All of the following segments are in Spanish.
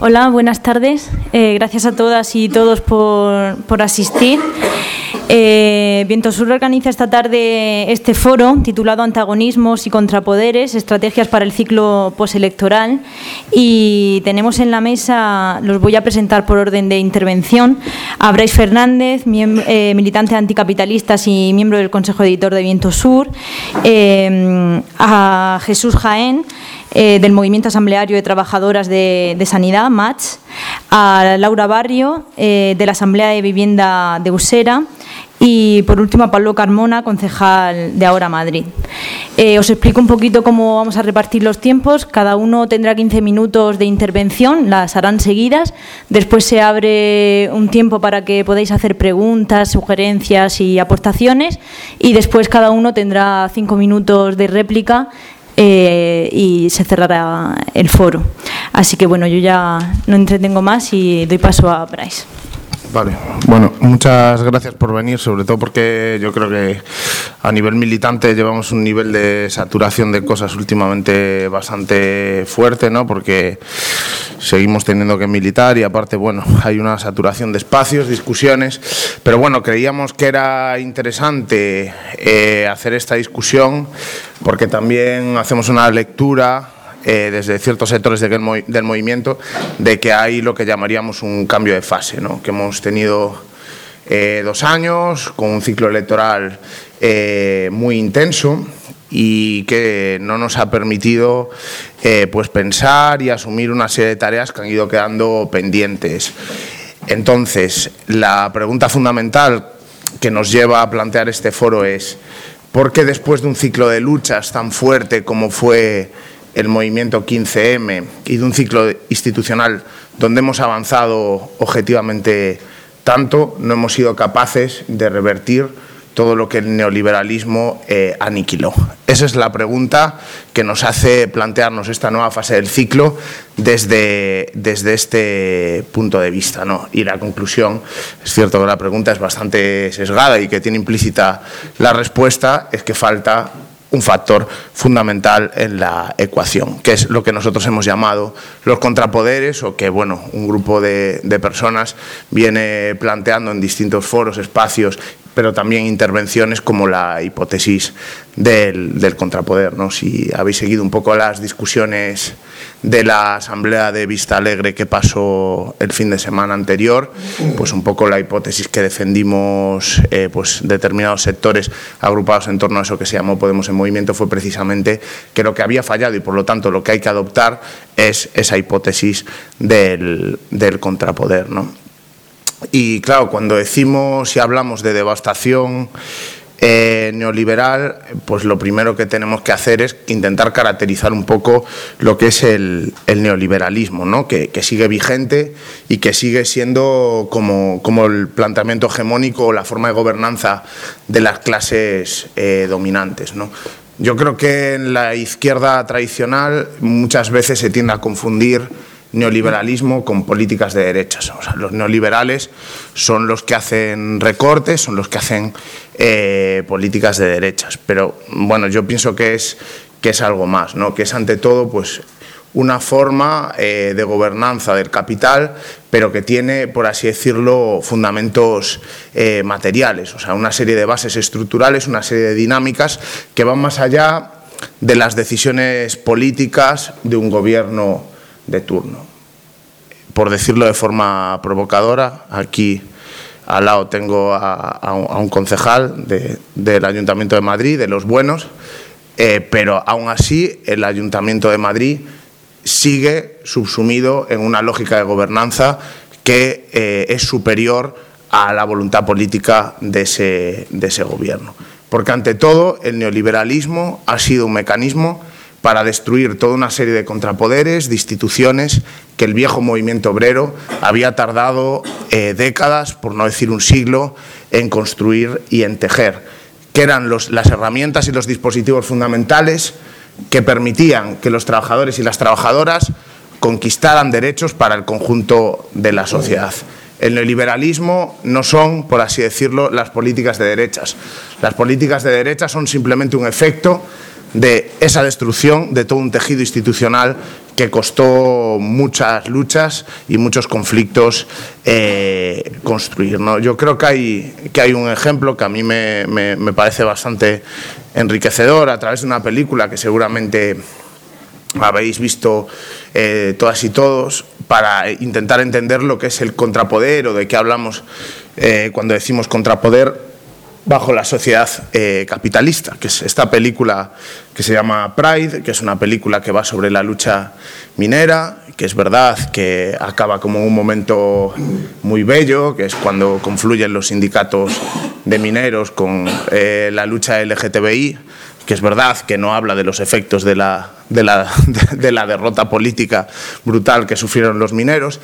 Hola, buenas tardes. Eh, gracias a todas y todos por, por asistir. Eh, Viento Sur organiza esta tarde este foro titulado Antagonismos y Contrapoderes, Estrategias para el ciclo postelectoral. Y tenemos en la mesa, los voy a presentar por orden de intervención, a Brais Fernández, eh, militante anticapitalistas y miembro del Consejo Editor de Viento Sur, eh, a Jesús Jaén, del Movimiento Asambleario de Trabajadoras de, de Sanidad, MATS, a Laura Barrio, de la Asamblea de Vivienda de Usera, y por último Pablo Carmona, concejal de Ahora Madrid. Eh, os explico un poquito cómo vamos a repartir los tiempos. Cada uno tendrá 15 minutos de intervención, las harán seguidas. Después se abre un tiempo para que podáis hacer preguntas, sugerencias y aportaciones. Y después cada uno tendrá 5 minutos de réplica eh, y se cerrará el foro. Así que bueno, yo ya no entretengo más y doy paso a Bryce. Vale, bueno, muchas gracias por venir, sobre todo porque yo creo que a nivel militante llevamos un nivel de saturación de cosas últimamente bastante fuerte, ¿no? Porque seguimos teniendo que militar y aparte, bueno, hay una saturación de espacios, discusiones, pero bueno, creíamos que era interesante eh, hacer esta discusión porque también hacemos una lectura eh, desde ciertos sectores del, movimiento de que hay lo que llamaríamos un cambio de fase, ¿no? que hemos tenido eh, dos años con un ciclo electoral eh, muy intenso y que no nos ha permitido pues pensar y asumir una serie de tareas que han ido quedando pendientes. Entonces, la pregunta fundamental que nos lleva a plantear este foro es ¿por qué después de un ciclo de luchas tan fuerte como fue el movimiento 15M y de un ciclo institucional donde hemos avanzado objetivamente tanto, no hemos sido capaces de revertir todo lo que el neoliberalismo eh, aniquiló. Esa es la pregunta que nos hace plantearnos esta nueva fase del ciclo desde, desde este punto de vista. ¿no? Y la conclusión, es cierto que la pregunta es bastante sesgada y que tiene implícita la respuesta, es que falta un factor fundamental en la ecuación, que es lo que nosotros hemos llamado los contrapoderes o que bueno, un grupo de, personas viene planteando en distintos foros, espacios, pero también intervenciones como la hipótesis del, contrapoder. ¿no? Si habéis seguido un poco las discusiones de la asamblea de Vista Alegre que pasó el fin de semana anterior, pues un poco la hipótesis que defendimos eh, pues determinados sectores agrupados en torno a eso que se llamó Podemos en Movimiento fue precisamente que lo que había fallado y por lo tanto lo que hay que adoptar es esa hipótesis del, del contrapoder. ¿no? Y claro, cuando decimos y hablamos de devastación eh, neoliberal, pues lo primero que tenemos que hacer es intentar caracterizar un poco lo que es el, neoliberalismo, ¿no? que, sigue vigente y que sigue siendo como, el planteamiento hegemónico o la forma de gobernanza de las clases eh, dominantes. ¿no? Yo creo que en la izquierda tradicional muchas veces se tiende a confundir neoliberalismo con políticas de derechas. Los neoliberales son los que hacen recortes, son los que hacen eh, políticas de derechas. Pero bueno, yo pienso que es, que es algo más, ¿no? que es ante todo pues, una forma eh, de gobernanza del capital, pero que tiene, por así decirlo, fundamentos eh, materiales, o sea, una serie de bases estructurales, una serie de dinámicas que van más allá de las decisiones políticas de un gobierno de turno. Por decirlo de forma provocadora, aquí al lado tengo a, un, concejal del Ayuntamiento de Madrid, de los buenos, eh, pero aún así el Ayuntamiento de Madrid sigue subsumido en una lógica de gobernanza que eh, es superior a la voluntad política de ese, de ese gobierno. Porque ante todo el neoliberalismo ha sido un mecanismo para destruir toda una serie de contrapoderes, de instituciones que el viejo movimiento obrero había tardado eh, décadas, por no decir un siglo, en construir y en tejer, que eran las herramientas y los dispositivos fundamentales que permitían que los trabajadores y las trabajadoras conquistaran derechos para el conjunto de la sociedad. El neoliberalismo no son, por así decirlo, las políticas de derechas. Las políticas de derechas son simplemente un efecto de esa destrucción de todo un tejido institucional que costó muchas luchas y muchos conflictos eh, construir. ¿no? Yo creo que hay, que hay un ejemplo que a mí me, parece bastante enriquecedor a través de una película que seguramente habéis visto eh, todas y todos para intentar entender lo que es el contrapoder o de qué hablamos eh, cuando decimos contrapoder bajo la sociedad eh, capitalista, que es esta película que se llama Pride, que es una película que va sobre la lucha minera, que es verdad que acaba como un momento muy bello, que es cuando confluyen los sindicatos de mineros con eh, la lucha LGTBI, que es verdad que no habla de los efectos de la, de la, de la derrota política brutal que sufrieron los mineros,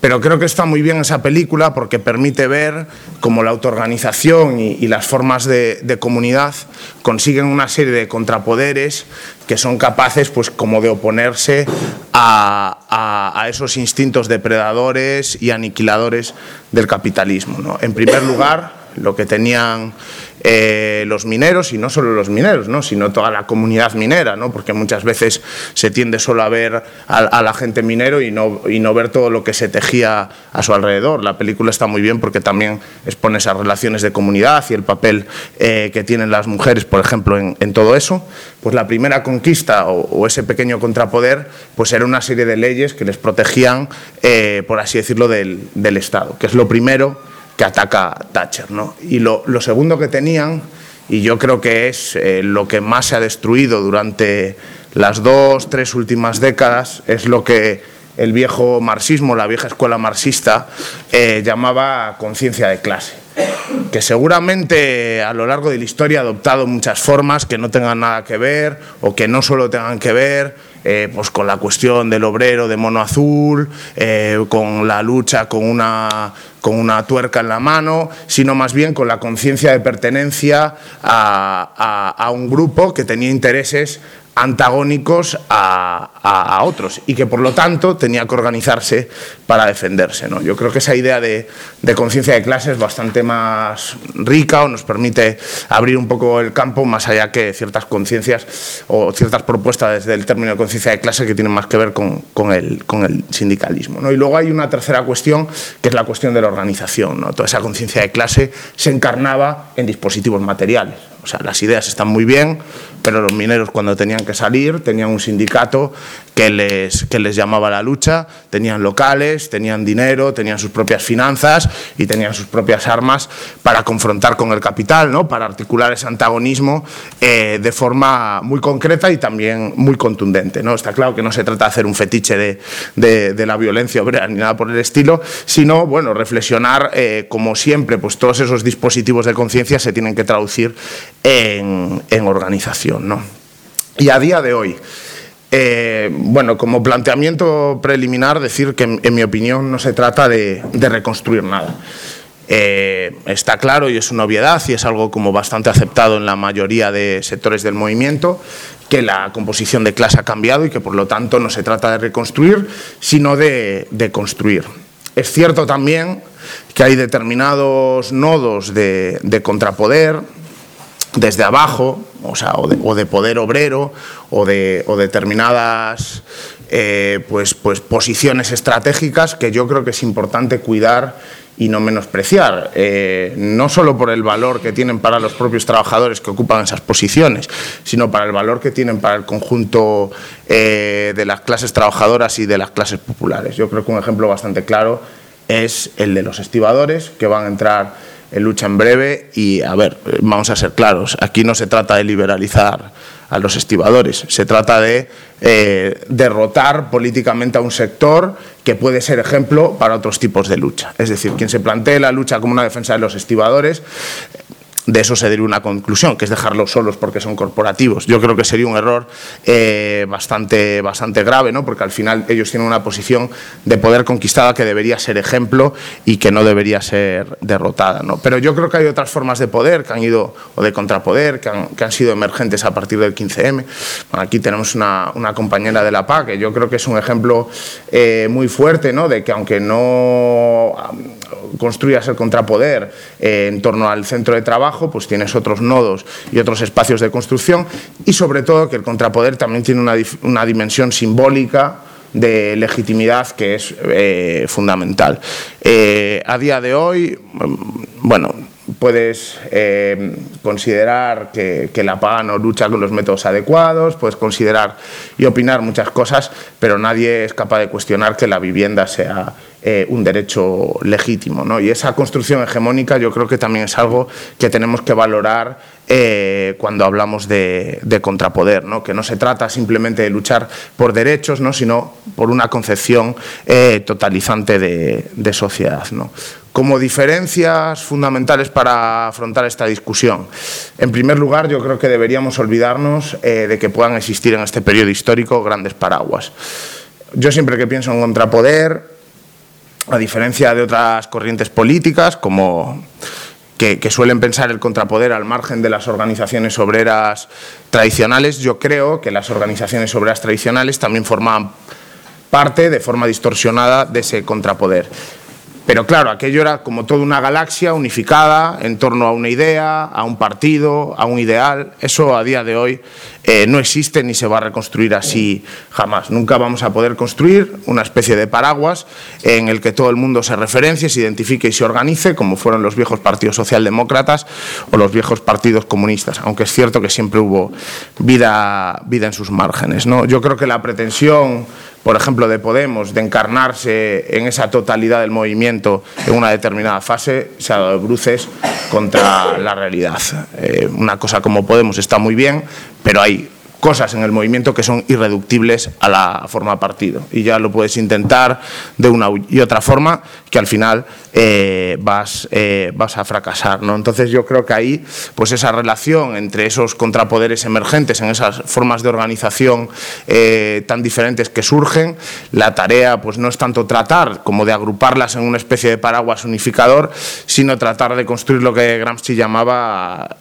pero creo que está muy bien esa película porque permite ver cómo la autoorganización y, las formas de, comunidad consiguen una serie de contrapoderes que son capaces, pues, como de oponerse a, esos instintos depredadores y aniquiladores del capitalismo. En primer lugar, lo que tenían eh, los mineros, y no solo los mineros, ¿no? sino toda la comunidad minera, ¿no? porque muchas veces se tiende solo a ver a, la gente minero y no, y no ver todo lo que se tejía a su alrededor. La película está muy bien porque también expone esas relaciones de comunidad y el papel eh, que tienen las mujeres, por ejemplo, en, todo eso. Pues la primera conquista o, ese pequeño contrapoder pues era una serie de leyes que les protegían, eh, por así decirlo, del Estado, que es lo primero que ataca Thatcher. ¿no? Y lo, segundo que tenían, y yo creo que es eh, lo que más se ha destruido durante las dos, tres últimas décadas, es lo que el viejo marxismo, la vieja escuela marxista, eh, llamaba conciencia de clase, que seguramente a lo largo de la historia ha adoptado muchas formas que no tengan nada que ver o que no solo tengan que ver eh, pues con la cuestión del obrero de mono azul, con la lucha con una con una tuerca en la mano, sino más bien con la conciencia de pertenencia a, a, un grupo que tenía intereses antagónicos a, otros y que por lo tanto tenía que organizarse para defenderse. ¿no? Yo creo que esa idea de, conciencia de clase es bastante más rica o nos permite abrir un poco el campo más allá que ciertas conciencias o ciertas propuestas desde el término de conciencia de clase que tienen más que ver con, el, con el, sindicalismo. ¿no? Y luego hay una tercera cuestión que es la cuestión de la organización. ¿no? Toda esa conciencia de clase se encarnaba en dispositivos materiales. O sea, las ideas están muy bien, pero los mineros cuando tenían que salir tenían un sindicato que les, que les llamaba la lucha, tenían locales, tenían dinero, tenían sus propias finanzas y tenían sus propias armas para confrontar con el capital, ¿no? para articular ese antagonismo eh, de forma muy concreta y también muy contundente. ¿no? Está claro que no se trata de hacer un fetiche de, de, la violencia obrera ni nada por el estilo, sino bueno, reflexionar, eh, como siempre, pues todos esos dispositivos de conciencia se tienen que traducir en, en organización. ¿no? Y a día de hoy, eh, bueno, como planteamiento preliminar, decir que en, mi opinión no se trata de, reconstruir nada. Eh, está claro y es una obviedad y es algo como bastante aceptado en la mayoría de sectores del movimiento que la composición de clase ha cambiado y que por lo tanto no se trata de reconstruir, sino de, construir. Es cierto también que hay determinados nodos de contrapoder, desde abajo, o, sea, o, de, poder obrero, o de determinadas eh, pues, pues posiciones estratégicas que yo creo que es importante cuidar y no menospreciar, eh, no solo por el valor que tienen para los propios trabajadores que ocupan esas posiciones, sino para el valor que tienen para el conjunto eh, de las clases trabajadoras y de las clases populares. Yo creo que un ejemplo bastante claro es el de los estibadores, que van a entrar en lucha en breve y, a ver, vamos a ser claros, aquí no se trata de liberalizar a los estibadores, se trata de eh, derrotar políticamente a un sector que puede ser ejemplo para otros tipos de lucha. Es decir, quien se plantee la lucha como una defensa de los estibadores de eso se deriva una conclusión, que es dejarlos solos porque son corporativos. Yo creo que sería un error eh, bastante, bastante grave, ¿no? porque al final ellos tienen una posición de poder conquistada que debería ser ejemplo y que no debería ser derrotada. ¿no? Pero yo creo que hay otras formas de poder que han ido, o de contrapoder, que han, que han sido emergentes a partir del 15M. aquí tenemos una, una, compañera de la PA, que yo creo que es un ejemplo eh, muy fuerte ¿no? de que aunque no construyas el contrapoder eh, en torno al centro de trabajo, pues tienes otros nodos y otros espacios de construcción y sobre todo que el contrapoder también tiene una, dimensión simbólica de legitimidad que es eh, fundamental. Eh, a día de hoy, mm, bueno, puedes eh, considerar que, la PA no lucha con los métodos adecuados, puedes considerar y opinar muchas cosas, pero nadie es capaz de cuestionar que la vivienda sea eh, un derecho legítimo. ¿no? Y esa construcción hegemónica yo creo que también es algo que tenemos que valorar eh, cuando hablamos de, contrapoder, ¿no? que no se trata simplemente de luchar por derechos, ¿no? sino por una concepción totalizante de, sociedad. ¿no? como diferencias fundamentales para afrontar esta discusión. En primer lugar, yo creo que deberíamos olvidarnos eh, de que puedan existir en este periodo histórico grandes paraguas. Yo siempre que pienso en contrapoder, a diferencia de otras corrientes políticas, como que, suelen pensar el contrapoder al margen de las organizaciones obreras tradicionales, yo creo que las organizaciones obreras tradicionales también formaban parte de forma distorsionada de ese contrapoder. Pero claro, aquello era como toda una galaxia unificada en torno a una idea, a un partido, a un ideal. Eso a día de hoy eh, no existe ni se va a reconstruir así jamás. Nunca vamos a poder construir una especie de paraguas en el que todo el mundo se referencie, se identifique y se organice, como fueron los viejos partidos socialdemócratas o los viejos partidos comunistas, aunque es cierto que siempre hubo vida, vida en sus márgenes. ¿no? Yo creo que la pretensión por ejemplo, de Podemos, de encarnarse en esa totalidad del movimiento en una determinada fase, se ha dado bruces contra la realidad. Eh, una cosa como Podemos está muy bien, pero hay cosas en el movimiento que son irreductibles a la forma partido. Y ya lo puedes intentar de una y otra forma, que al final eh, vas, eh, vas a fracasar. ¿no? Entonces yo creo que ahí, pues esa relación entre esos contrapoderes emergentes, en esas formas de organización eh, tan diferentes que surgen, la tarea pues no es tanto tratar como de agruparlas en una especie de paraguas unificador, sino tratar de construir lo que Gramsci llamaba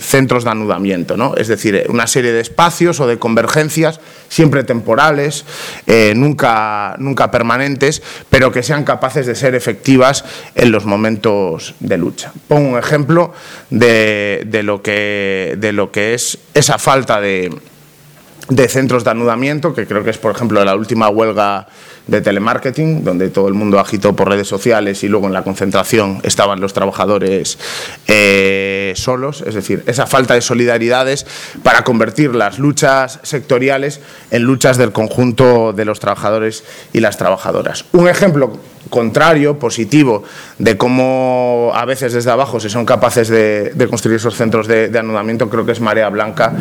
centros de anudamiento, ¿no? es decir, una serie de espacios o de convergencias siempre temporales, nunca, nunca permanentes, pero que sean capaces de ser efectivas en los momentos de lucha. Pongo un ejemplo de, lo, que, de lo que es esa falta de, de centros de anudamiento, que creo que es, por ejemplo, la última huelga de telemarketing, donde todo el mundo agitó por redes sociales y luego en la concentración estaban los trabajadores eh, solos, es decir, esa falta de solidaridades para convertir las luchas sectoriales en luchas del conjunto de los trabajadores y las trabajadoras. Un ejemplo contrario, positivo, de cómo a veces desde abajo se son capaces de, construir esos centros de, anudamiento, creo que es Marea Blanca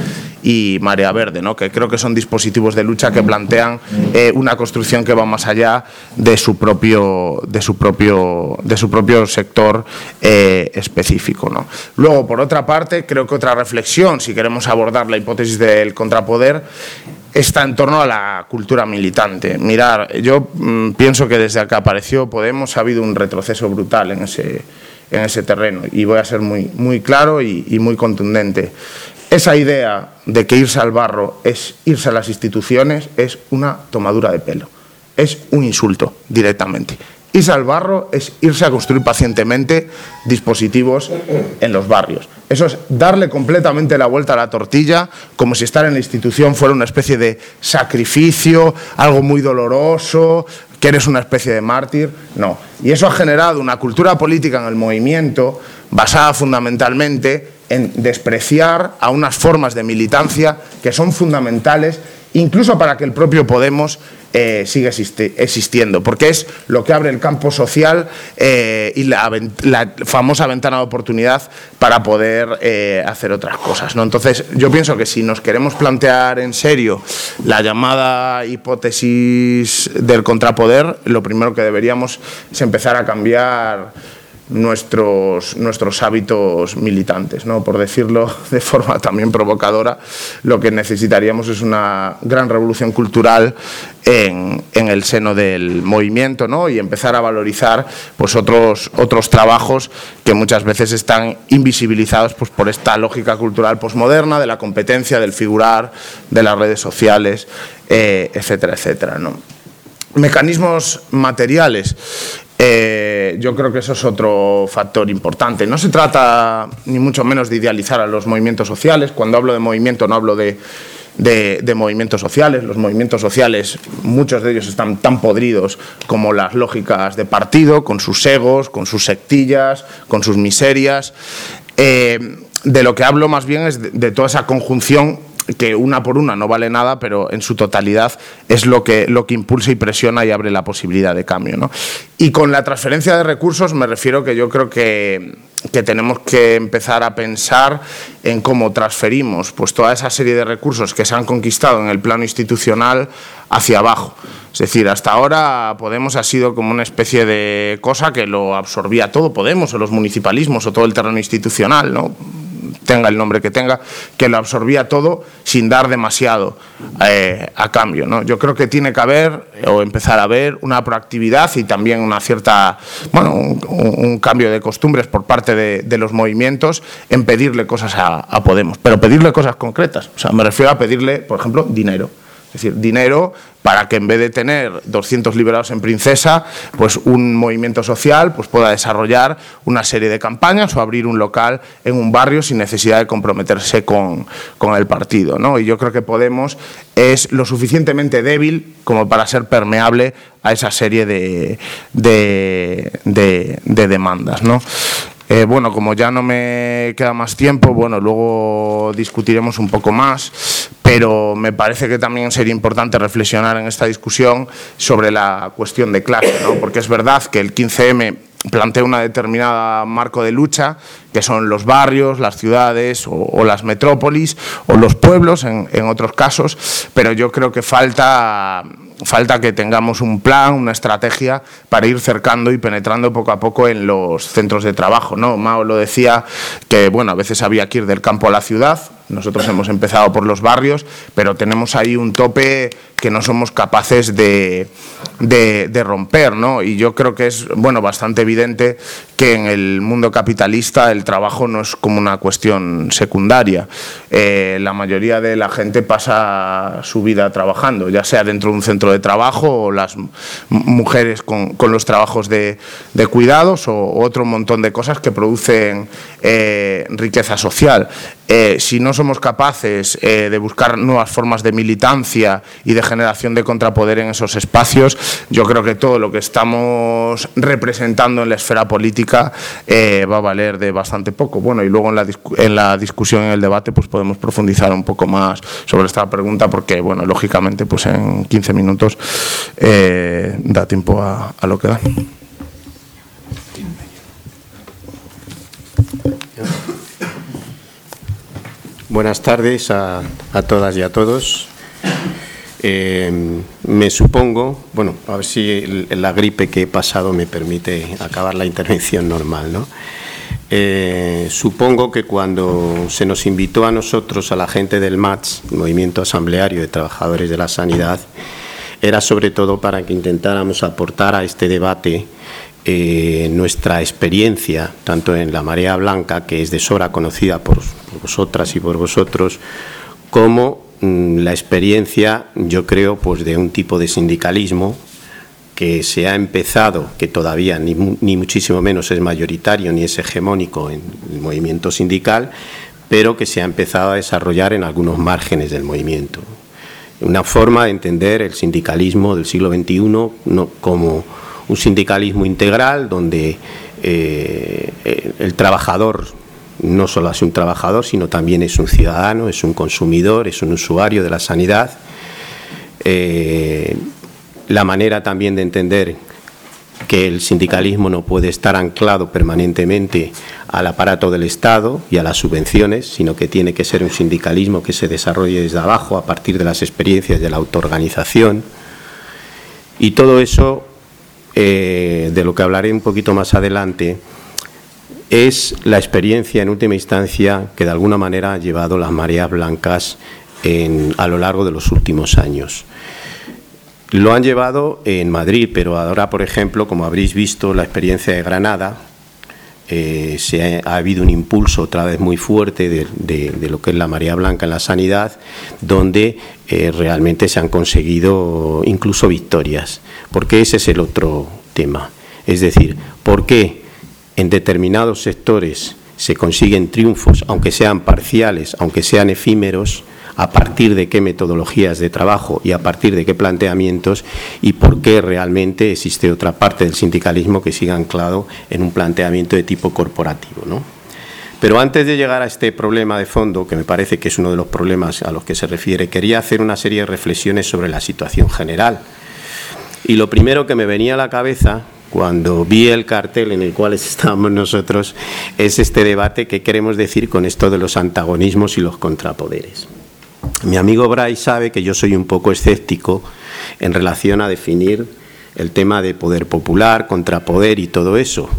y Marea Verde, ¿no? que creo que son dispositivos de lucha que plantean eh, una construcción que va más allá de su propio, de su propio, de su propio sector eh, específico. ¿no? Luego, por otra parte, creo que otra reflexión, si queremos abordar la hipótesis del contrapoder, está en torno a la cultura militante. Mirar, yo mm, pienso que desde que apareció Podemos ha habido un retroceso brutal en ese, en ese terreno y voy a ser muy, muy claro y, muy contundente. Esa idea de que irse al barro es irse a las instituciones es una tomadura de pelo, es un insulto directamente. Irse al barro es irse a construir pacientemente dispositivos en los barrios. Eso es darle completamente la vuelta a la tortilla, como si estar en la institución fuera una especie de sacrificio, algo muy doloroso, que eres una especie de mártir. No. Y eso ha generado una cultura política en el movimiento basada fundamentalmente en despreciar a unas formas de militancia que son fundamentales incluso para que el propio Podemos eh, siga existiendo, porque es lo que abre el campo social eh, y la, famosa ventana de oportunidad para poder eh, hacer otras cosas. ¿no? Entonces, yo pienso que si nos queremos plantear en serio la llamada hipótesis del contrapoder, lo primero que deberíamos es empezar a cambiar nuestros, nuestros hábitos militantes. ¿no? Por decirlo de forma también provocadora, lo que necesitaríamos es una gran revolución cultural en, en el seno del movimiento ¿no? y empezar a valorizar pues, otros, otros trabajos que muchas veces están invisibilizados pues, por esta lógica cultural posmoderna, de la competencia, del figurar, de las redes sociales, eh, etcétera, etcétera. ¿no? Mecanismos materiales. Eh, yo creo que eso es otro factor importante. No se trata ni mucho menos de idealizar a los movimientos sociales. Cuando hablo de movimiento no hablo de, de, movimientos sociales. Los movimientos sociales, muchos de ellos están tan podridos como las lógicas de partido, con sus egos, con sus sectillas, con sus miserias. Eh, de lo que hablo más bien es de toda esa conjunción que una por una no vale nada, pero en su totalidad es lo que, lo que impulsa y presiona y abre la posibilidad de cambio. ¿no? Y con la transferencia de recursos me refiero que yo creo que, que tenemos que empezar a pensar en cómo transferimos pues, toda esa serie de recursos que se han conquistado en el plano institucional hacia abajo. Es decir, hasta ahora Podemos ha sido como una especie de cosa que lo absorbía todo, Podemos o los municipalismos o todo el terreno institucional, ¿no? Tenga el nombre que tenga, que lo absorbía todo sin dar demasiado eh, a cambio. ¿no? Yo creo que tiene que haber o empezar a haber una proactividad y también una cierta, bueno, un, cambio de costumbres por parte de, los movimientos en pedirle cosas a, a Podemos, pero pedirle cosas concretas. O sea, me refiero a pedirle, por ejemplo, dinero. Es decir, dinero para que en vez de tener 200 liberados en Princesa, pues un movimiento social pues pueda desarrollar una serie de campañas o abrir un local en un barrio sin necesidad de comprometerse con, el partido. ¿no? Y yo creo que Podemos es lo suficientemente débil como para ser permeable a esa serie de, de, demandas. ¿no? Eh, bueno, como ya no me queda más tiempo, bueno, luego discutiremos un poco más, pero me parece que también sería importante reflexionar en esta discusión sobre la cuestión de clase, ¿no? porque es verdad que el 15M plantea una determinada marco de lucha, que son los barrios, las ciudades o, las metrópolis o los pueblos en, en otros casos, pero yo creo que falta falta que tengamos un plan, una estrategia para ir cercando y penetrando poco a poco en los centros de trabajo. ¿no? Mao lo decía que bueno, a veces había que ir del campo a la ciudad, nosotros hemos empezado por los barrios, pero tenemos ahí un tope que no somos capaces de, de, romper, ¿no? Y yo creo que es, bueno, bastante evidente que en el mundo capitalista el trabajo no es como una cuestión secundaria. Eh, la mayoría de la gente pasa su vida trabajando, ya sea dentro de un centro de trabajo o las mujeres con, con los trabajos de, de, cuidados o otro montón de cosas que producen eh, riqueza social. Eh, si no somos capaces de buscar nuevas formas de militancia y de generación de contrapoder en esos espacios, yo creo que todo lo que estamos representando en la esfera política eh, va a valer de bastante poco. Bueno, y luego en la, en la discusión, en el debate, pues podemos profundizar un poco más sobre esta pregunta, porque, bueno, lógicamente, pues en 15 minutos eh, da tiempo a lo que da. Buenas tardes a, a todas y a todos. Eh, me supongo, bueno, a ver si la gripe que he pasado me permite acabar la intervención normal, ¿no? Eh, supongo que cuando se nos invitó a nosotros, a la gente del MATS, Movimiento Asambleario de Trabajadores de la Sanidad, era sobre todo para que intentáramos aportar a este debate eh, nuestra experiencia, tanto en la Marea Blanca, que es de sobra conocida por vosotras y por vosotros, como Mm, la experiencia, yo creo, pues de un tipo de sindicalismo que se ha empezado, que todavía ni, muchísimo menos es mayoritario ni es hegemónico en el movimiento sindical, pero que se ha empezado a desarrollar en algunos márgenes del movimiento. Una forma de entender el sindicalismo del siglo XXI no, como un sindicalismo integral donde eh, el trabajador no solo es un trabajador, sino también es un ciudadano, es un consumidor, es un usuario de la sanidad. Eh, la manera también de entender que el sindicalismo no puede estar anclado permanentemente al aparato del Estado y a las subvenciones, sino que tiene que ser un sindicalismo que se desarrolle desde abajo a partir de las experiencias de la autoorganización. Y todo eso, eh, de lo que hablaré un poquito más adelante, es la experiencia en última instancia que de alguna manera ha llevado las mareas blancas a lo largo de los últimos años. Lo han llevado en Madrid, pero ahora, por ejemplo, como habréis visto, la experiencia de Granada, eh, se ha, habido un impulso otra vez muy fuerte de, lo que es la marea blanca en la sanidad, donde eh, realmente se han conseguido incluso victorias, porque ese es el otro tema. Es decir, ¿por qué en determinados sectores se consiguen triunfos, aunque sean parciales, aunque sean efímeros, a partir de qué metodologías de trabajo y a partir de qué planteamientos y por qué realmente existe otra parte del sindicalismo que siga anclado en un planteamiento de tipo corporativo. ¿no? Pero antes de llegar a este problema de fondo, que me parece que es uno de los problemas a los que se refiere, quería hacer una serie de reflexiones sobre la situación general. Y lo primero que me venía a la cabeza cuando vi el cartel en el cual estamos nosotros es este debate que queremos decir con esto de los antagonismos y los contrapoderes. Mi amigo Bray sabe que yo soy un poco escéptico en relación a definir el tema de poder popular, contrapoder y todo eso.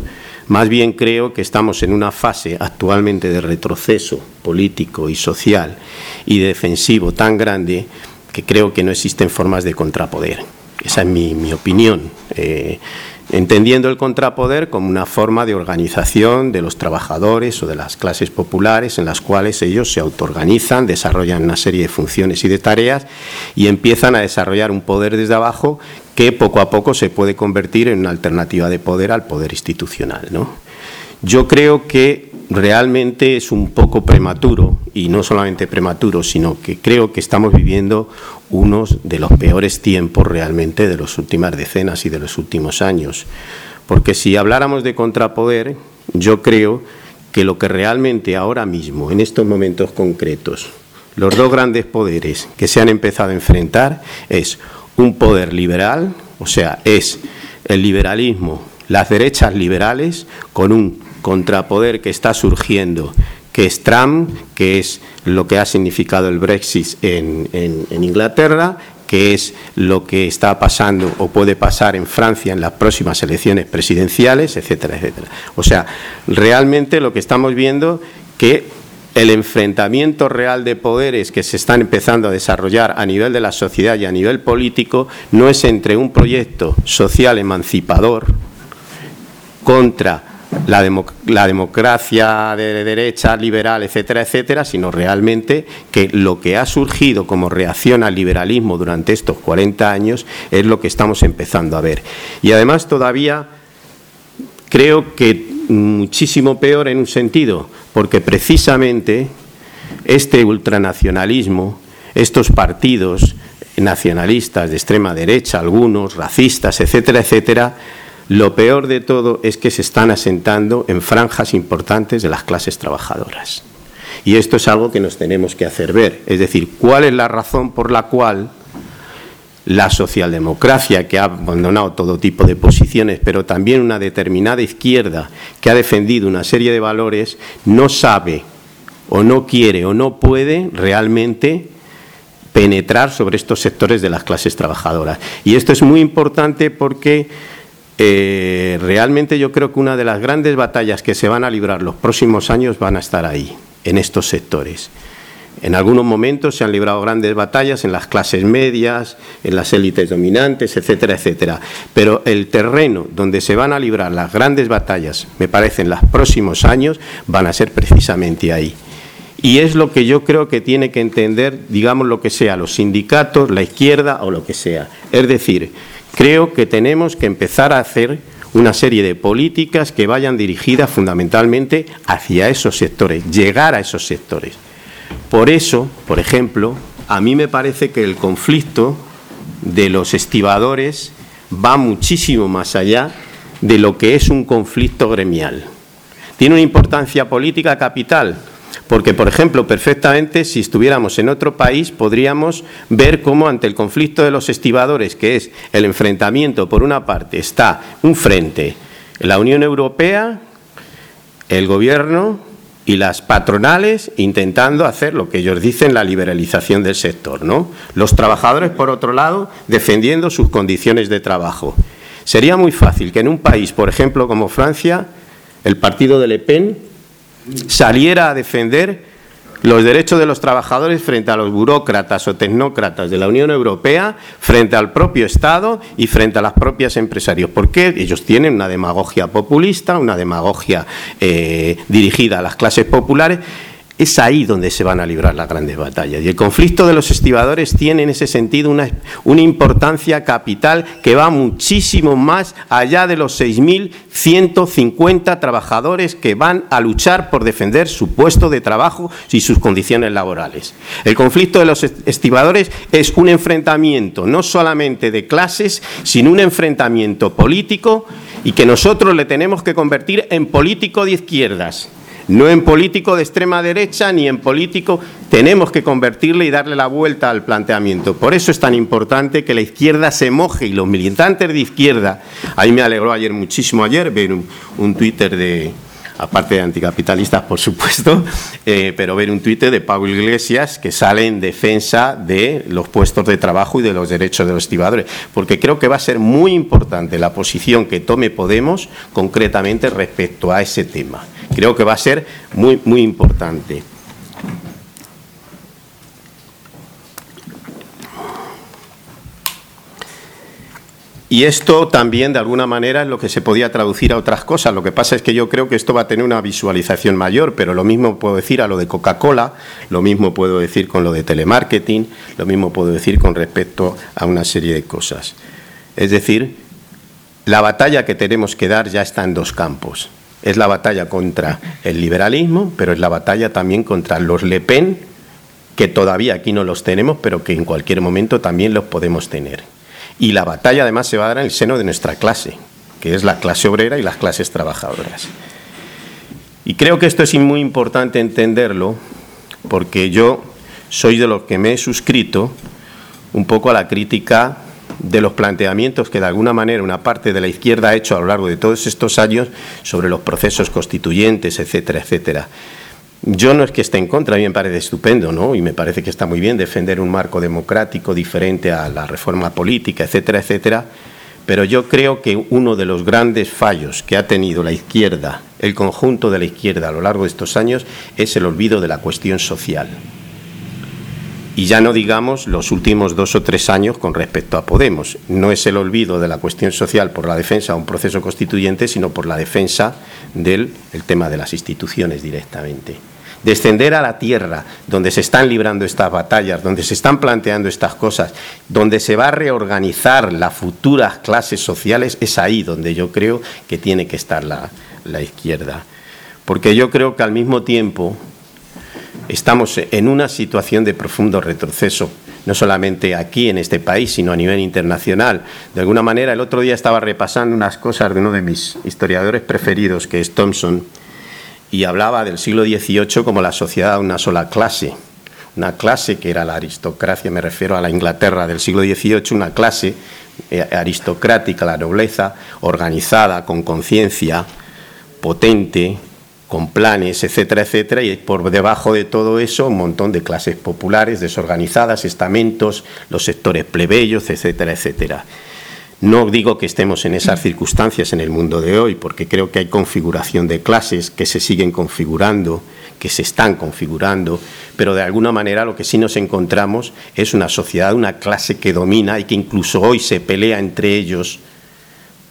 Más bien creo que estamos en una fase actualmente de retroceso político y social y defensivo tan grande que creo que no existen formas de contrapoder. Esa es mi, opinión. Eh, entendiendo el contrapoder como una forma de organización de los trabajadores o de las clases populares en las cuales ellos se autoorganizan, desarrollan una serie de funciones y de tareas y empiezan a desarrollar un poder desde abajo que poco a poco se puede convertir en una alternativa de poder al poder institucional. ¿no? Yo creo que realmente es un poco prematuro, y no solamente prematuro, sino que creo que estamos viviendo unos de los peores tiempos realmente de las últimas decenas y de los últimos años. Porque si habláramos de contrapoder, yo creo que lo que realmente ahora mismo, en estos momentos concretos, los dos grandes poderes que se han empezado a enfrentar es un poder liberal, o sea, es el liberalismo, las derechas liberales, con un contrapoder que está surgiendo que es Trump, que es lo que ha significado el Brexit en, Inglaterra, que es lo que está pasando o puede pasar en Francia en las próximas elecciones presidenciales, etcétera, etcétera. O sea, realmente lo que estamos viendo que el enfrentamiento real de poderes que se están empezando a desarrollar a nivel de la sociedad y a nivel político no es entre un proyecto social emancipador contra la, democracia de derecha, liberal, etcétera, etcétera, sino realmente que lo que ha surgido como reacción al liberalismo durante estos 40 años es lo que estamos empezando a ver. Y además todavía creo que muchísimo peor en un sentido, porque precisamente este ultranacionalismo, estos partidos nacionalistas de extrema derecha, algunos racistas, etcétera, etcétera, lo peor de todo es que se están asentando en franjas importantes de las clases trabajadoras. Y esto es algo que nos tenemos que hacer ver. Es decir, ¿cuál es la razón por la cual la socialdemocracia, que ha abandonado todo tipo de posiciones, pero también una determinada izquierda que ha defendido una serie de valores, no sabe o no quiere o no puede realmente penetrar sobre estos sectores de las clases trabajadoras. Y esto es muy importante porque eh, realmente yo creo que una de las grandes batallas que se van a librar los próximos años van a estar ahí, en estos sectores. En algunos momentos se han librado grandes batallas en las clases medias, en las élites dominantes, etcétera, etcétera. Pero el terreno donde se van a librar las grandes batallas, me parece, en los próximos años, van a ser precisamente ahí. Y es lo que yo creo que tiene que entender, digamos, lo que sea, los sindicatos, la izquierda o lo que sea. Es decir, Creo que tenemos que empezar a hacer una serie de políticas que vayan dirigidas fundamentalmente hacia esos sectores, llegar a esos sectores. Por eso, por ejemplo, a mí me parece que el conflicto de los estibadores va muchísimo más allá de lo que es un conflicto gremial. Tiene una importancia política capital, porque, por ejemplo, perfectamente, si estuviéramos en otro país, podríamos ver cómo ante el conflicto de los estibadores, que es el enfrentamiento, por una parte, está un frente, la Unión Europea, el Gobierno y las patronales intentando hacer lo que ellos dicen la liberalización del sector, ¿no? Los trabajadores, por otro lado, defendiendo sus condiciones de trabajo. Sería muy fácil que en un país, por ejemplo, como Francia, el partido de Le Pen saliera a defender los derechos de los trabajadores frente a los burócratas o tecnócratas de la Unión Europea, frente al propio Estado y frente a las propias empresarios. Porque ellos tienen una demagogia populista, una demagogia eh, dirigida a las clases populares es ahí donde se van a librar las grandes batallas. Y el conflicto de los estibadores tiene en ese sentido una, importancia capital que va muchísimo más allá de los 6.150 trabajadores que van a luchar por defender su puesto de trabajo y sus condiciones laborales. El conflicto de los estibadores es un enfrentamiento no solamente de clases, sino un enfrentamiento político y que nosotros le tenemos que convertir en político de izquierdas no en político de extrema derecha ni en político. Tenemos que convertirle y darle la vuelta al planteamiento. Por eso es tan importante que la izquierda se moje y los militantes de izquierda. Ahí me alegró ayer muchísimo ayer ver un, Twitter de, aparte de anticapitalistas, por supuesto, eh, pero ver un Twitter de Pablo Iglesias que sale en defensa de los puestos de trabajo y de los derechos de los estibadores, porque creo que va a ser muy importante la posición que tome Podemos concretamente respecto a ese tema creo que va a ser muy, muy importante. Y esto también, de alguna manera, es lo que se podía traducir a otras cosas. Lo que pasa es que yo creo que esto va a tener una visualización mayor, pero lo mismo puedo decir a lo de Coca-Cola, lo mismo puedo decir con lo de telemarketing, lo mismo puedo decir con respecto a una serie de cosas. Es decir, la batalla que tenemos que dar ya está en dos campos. Es la batalla contra el liberalismo, pero es la batalla también contra los Le Pen, que todavía aquí no los tenemos, pero que en cualquier momento también los podemos tener. Y la batalla además se va a dar en el seno de nuestra clase, que es la clase obrera y las clases trabajadoras. Y creo que esto es muy importante entenderlo, porque yo soy de los que me he suscrito un poco a la crítica de los planteamientos que de alguna manera una parte de la izquierda ha hecho a lo largo de todos estos años sobre los procesos constituyentes, etcétera, etcétera. Yo no es que esté en contra, a mí me parece estupendo, ¿no? Y me parece que está muy bien defender un marco democrático diferente a la reforma política, etcétera, etcétera. Pero yo creo que uno de los grandes fallos que ha tenido la izquierda, el conjunto de la izquierda a lo largo de estos años, es el olvido de la cuestión social. Y ya no digamos los últimos dos o tres años con respecto a Podemos. No es el olvido de la cuestión social por la defensa de un proceso constituyente, sino por la defensa del tema de las instituciones directamente. Descender a la tierra donde se están librando estas batallas, donde se están planteando estas cosas, donde se va a reorganizar las futuras clases sociales, es ahí donde yo creo que tiene que estar la, la izquierda. Porque yo creo que al mismo tiempo estamos en una situación de profundo retroceso, no solamente aquí en este país, sino a nivel internacional. De alguna manera, el otro día estaba repasando unas cosas de uno de mis historiadores preferidos, que es Thompson, y hablaba del siglo XVIII como la sociedad de una sola clase. Una clase que era la aristocracia, me refiero a la Inglaterra del siglo XVIII, una clase eh, aristocrática, la nobleza, organizada, con conciencia, potente, con planes, etcétera, etcétera, y por debajo de todo eso un montón de clases populares desorganizadas, estamentos, los sectores plebeyos, etcétera, etcétera. No digo que estemos en esas circunstancias en el mundo de hoy, porque creo que hay configuración de clases que se siguen configurando, que se están configurando, pero de alguna manera lo que sí nos encontramos es una sociedad, una clase que domina y que incluso hoy se pelea entre ellos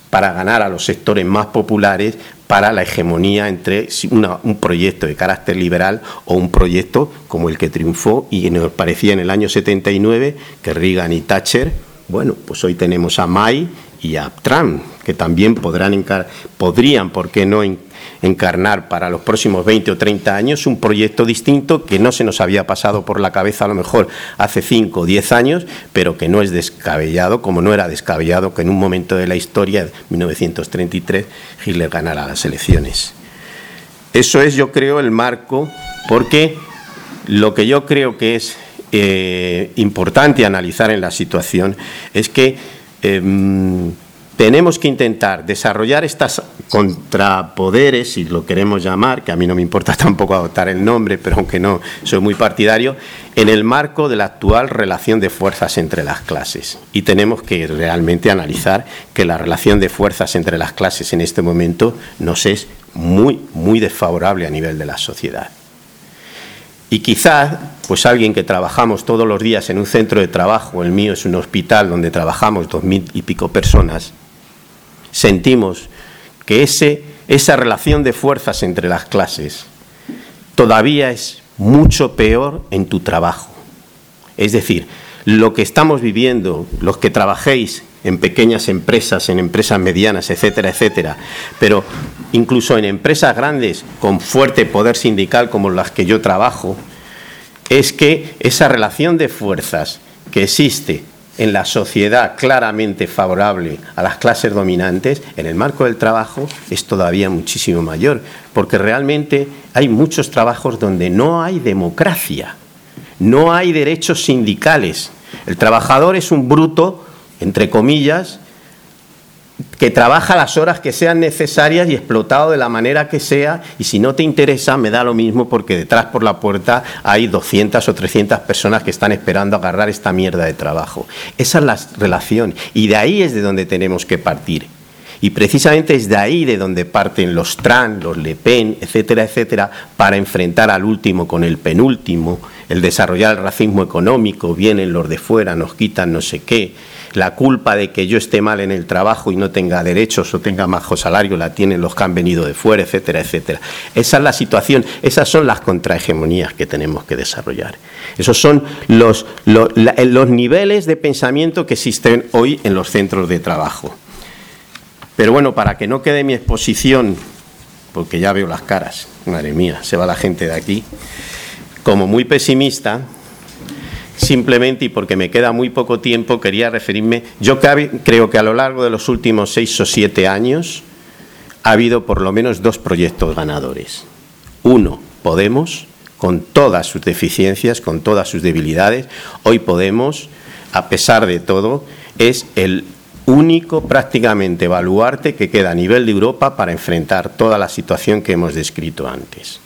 para ganar a los sectores más populares para la hegemonía entre un proyecto de carácter liberal o un proyecto como el que triunfó y nos parecía en el año 79 que Reagan y Thatcher, bueno, pues hoy tenemos a May y a Trump, que también podrán podrían, ¿por qué no?, encarnar para los próximos 20 o 30 años un proyecto distinto que no se nos había pasado por la cabeza a lo mejor hace 5 o 10 años, pero que no es descabellado, como no era descabellado que en un momento de la historia, de 1933, Hitler ganara las elecciones. Eso es, yo creo, el marco, porque lo que yo creo que es eh, importante analizar en la situación es que em, tenemos que intentar desarrollar estas contrapoderes, si lo queremos llamar, que a mí no me importa tampoco adoptar el nombre, pero aunque no soy muy partidario, en el marco de la actual relación de fuerzas entre las clases. Y tenemos que realmente analizar que la relación de fuerzas entre las clases en este momento nos es muy, muy desfavorable a nivel de la sociedad. Y quizás, pues alguien que trabajamos todos los días en un centro de trabajo, el mío es un hospital donde trabajamos dos mil y pico personas, sentimos que ese, esa relación de fuerzas entre las clases todavía es mucho peor en tu trabajo. Es decir, lo que estamos viviendo, los que trabajéis en pequeñas empresas, en empresas medianas, etcétera, etcétera, pero incluso en empresas grandes con fuerte poder sindical como las que yo trabajo, es que esa relación de fuerzas que existe en la sociedad claramente favorable a las clases dominantes, en el marco del trabajo es todavía muchísimo mayor, porque realmente hay muchos trabajos donde no hay democracia, no hay derechos sindicales. El trabajador es un bruto, entre comillas, que trabaja las horas que sean necesarias y explotado de la manera que sea, y si no te interesa, me da lo mismo porque detrás por la puerta hay 200 o 300 personas que están esperando agarrar esta mierda de trabajo. Esa es la relación, y de ahí es de donde tenemos que partir. Y precisamente es de ahí de donde parten los Tran, los Le Pen, etcétera, etcétera, para enfrentar al último con el penúltimo, el desarrollar el racismo económico, vienen los de fuera, nos quitan no sé qué, la culpa de que yo esté mal en el trabajo y no tenga derechos o tenga bajo salario la tienen los que han venido de fuera, etcétera, etcétera. Esa es la situación, esas son las contrahegemonías que tenemos que desarrollar. Esos son los, los, los niveles de pensamiento que existen hoy en los centros de trabajo. Pero bueno, para que no quede mi exposición, porque ya veo las caras, madre mía, se va la gente de aquí, como muy pesimista, simplemente y porque me queda muy poco tiempo, quería referirme. Yo creo que a lo largo de los últimos seis o siete años ha habido por lo menos dos proyectos ganadores. Uno, Podemos, con todas sus deficiencias, con todas sus debilidades. Hoy Podemos, a pesar de todo, es el único prácticamente baluarte que queda a nivel de Europa para enfrentar toda la situación que hemos descrito antes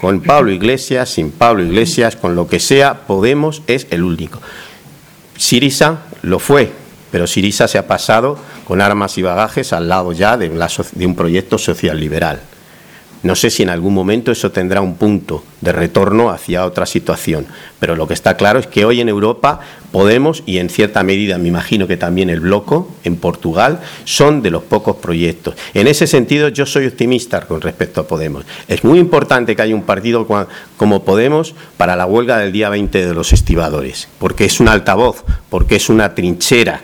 con Pablo Iglesias, sin Pablo Iglesias, con lo que sea, Podemos es el único. Sirisa lo fue, pero Sirisa se ha pasado con armas y bagajes al lado ya de, de un proyecto social liberal. No sé si en algún momento eso tendrá un punto de retorno hacia otra situación, pero lo que está claro es que hoy en Europa Podemos, y en cierta medida me imagino que también el Bloco en Portugal, son de los pocos proyectos. En ese sentido yo soy optimista con respecto a Podemos. Es muy importante que haya un partido como Podemos para la huelga del día 20 de los estibadores, porque es un altavoz, porque es una trinchera,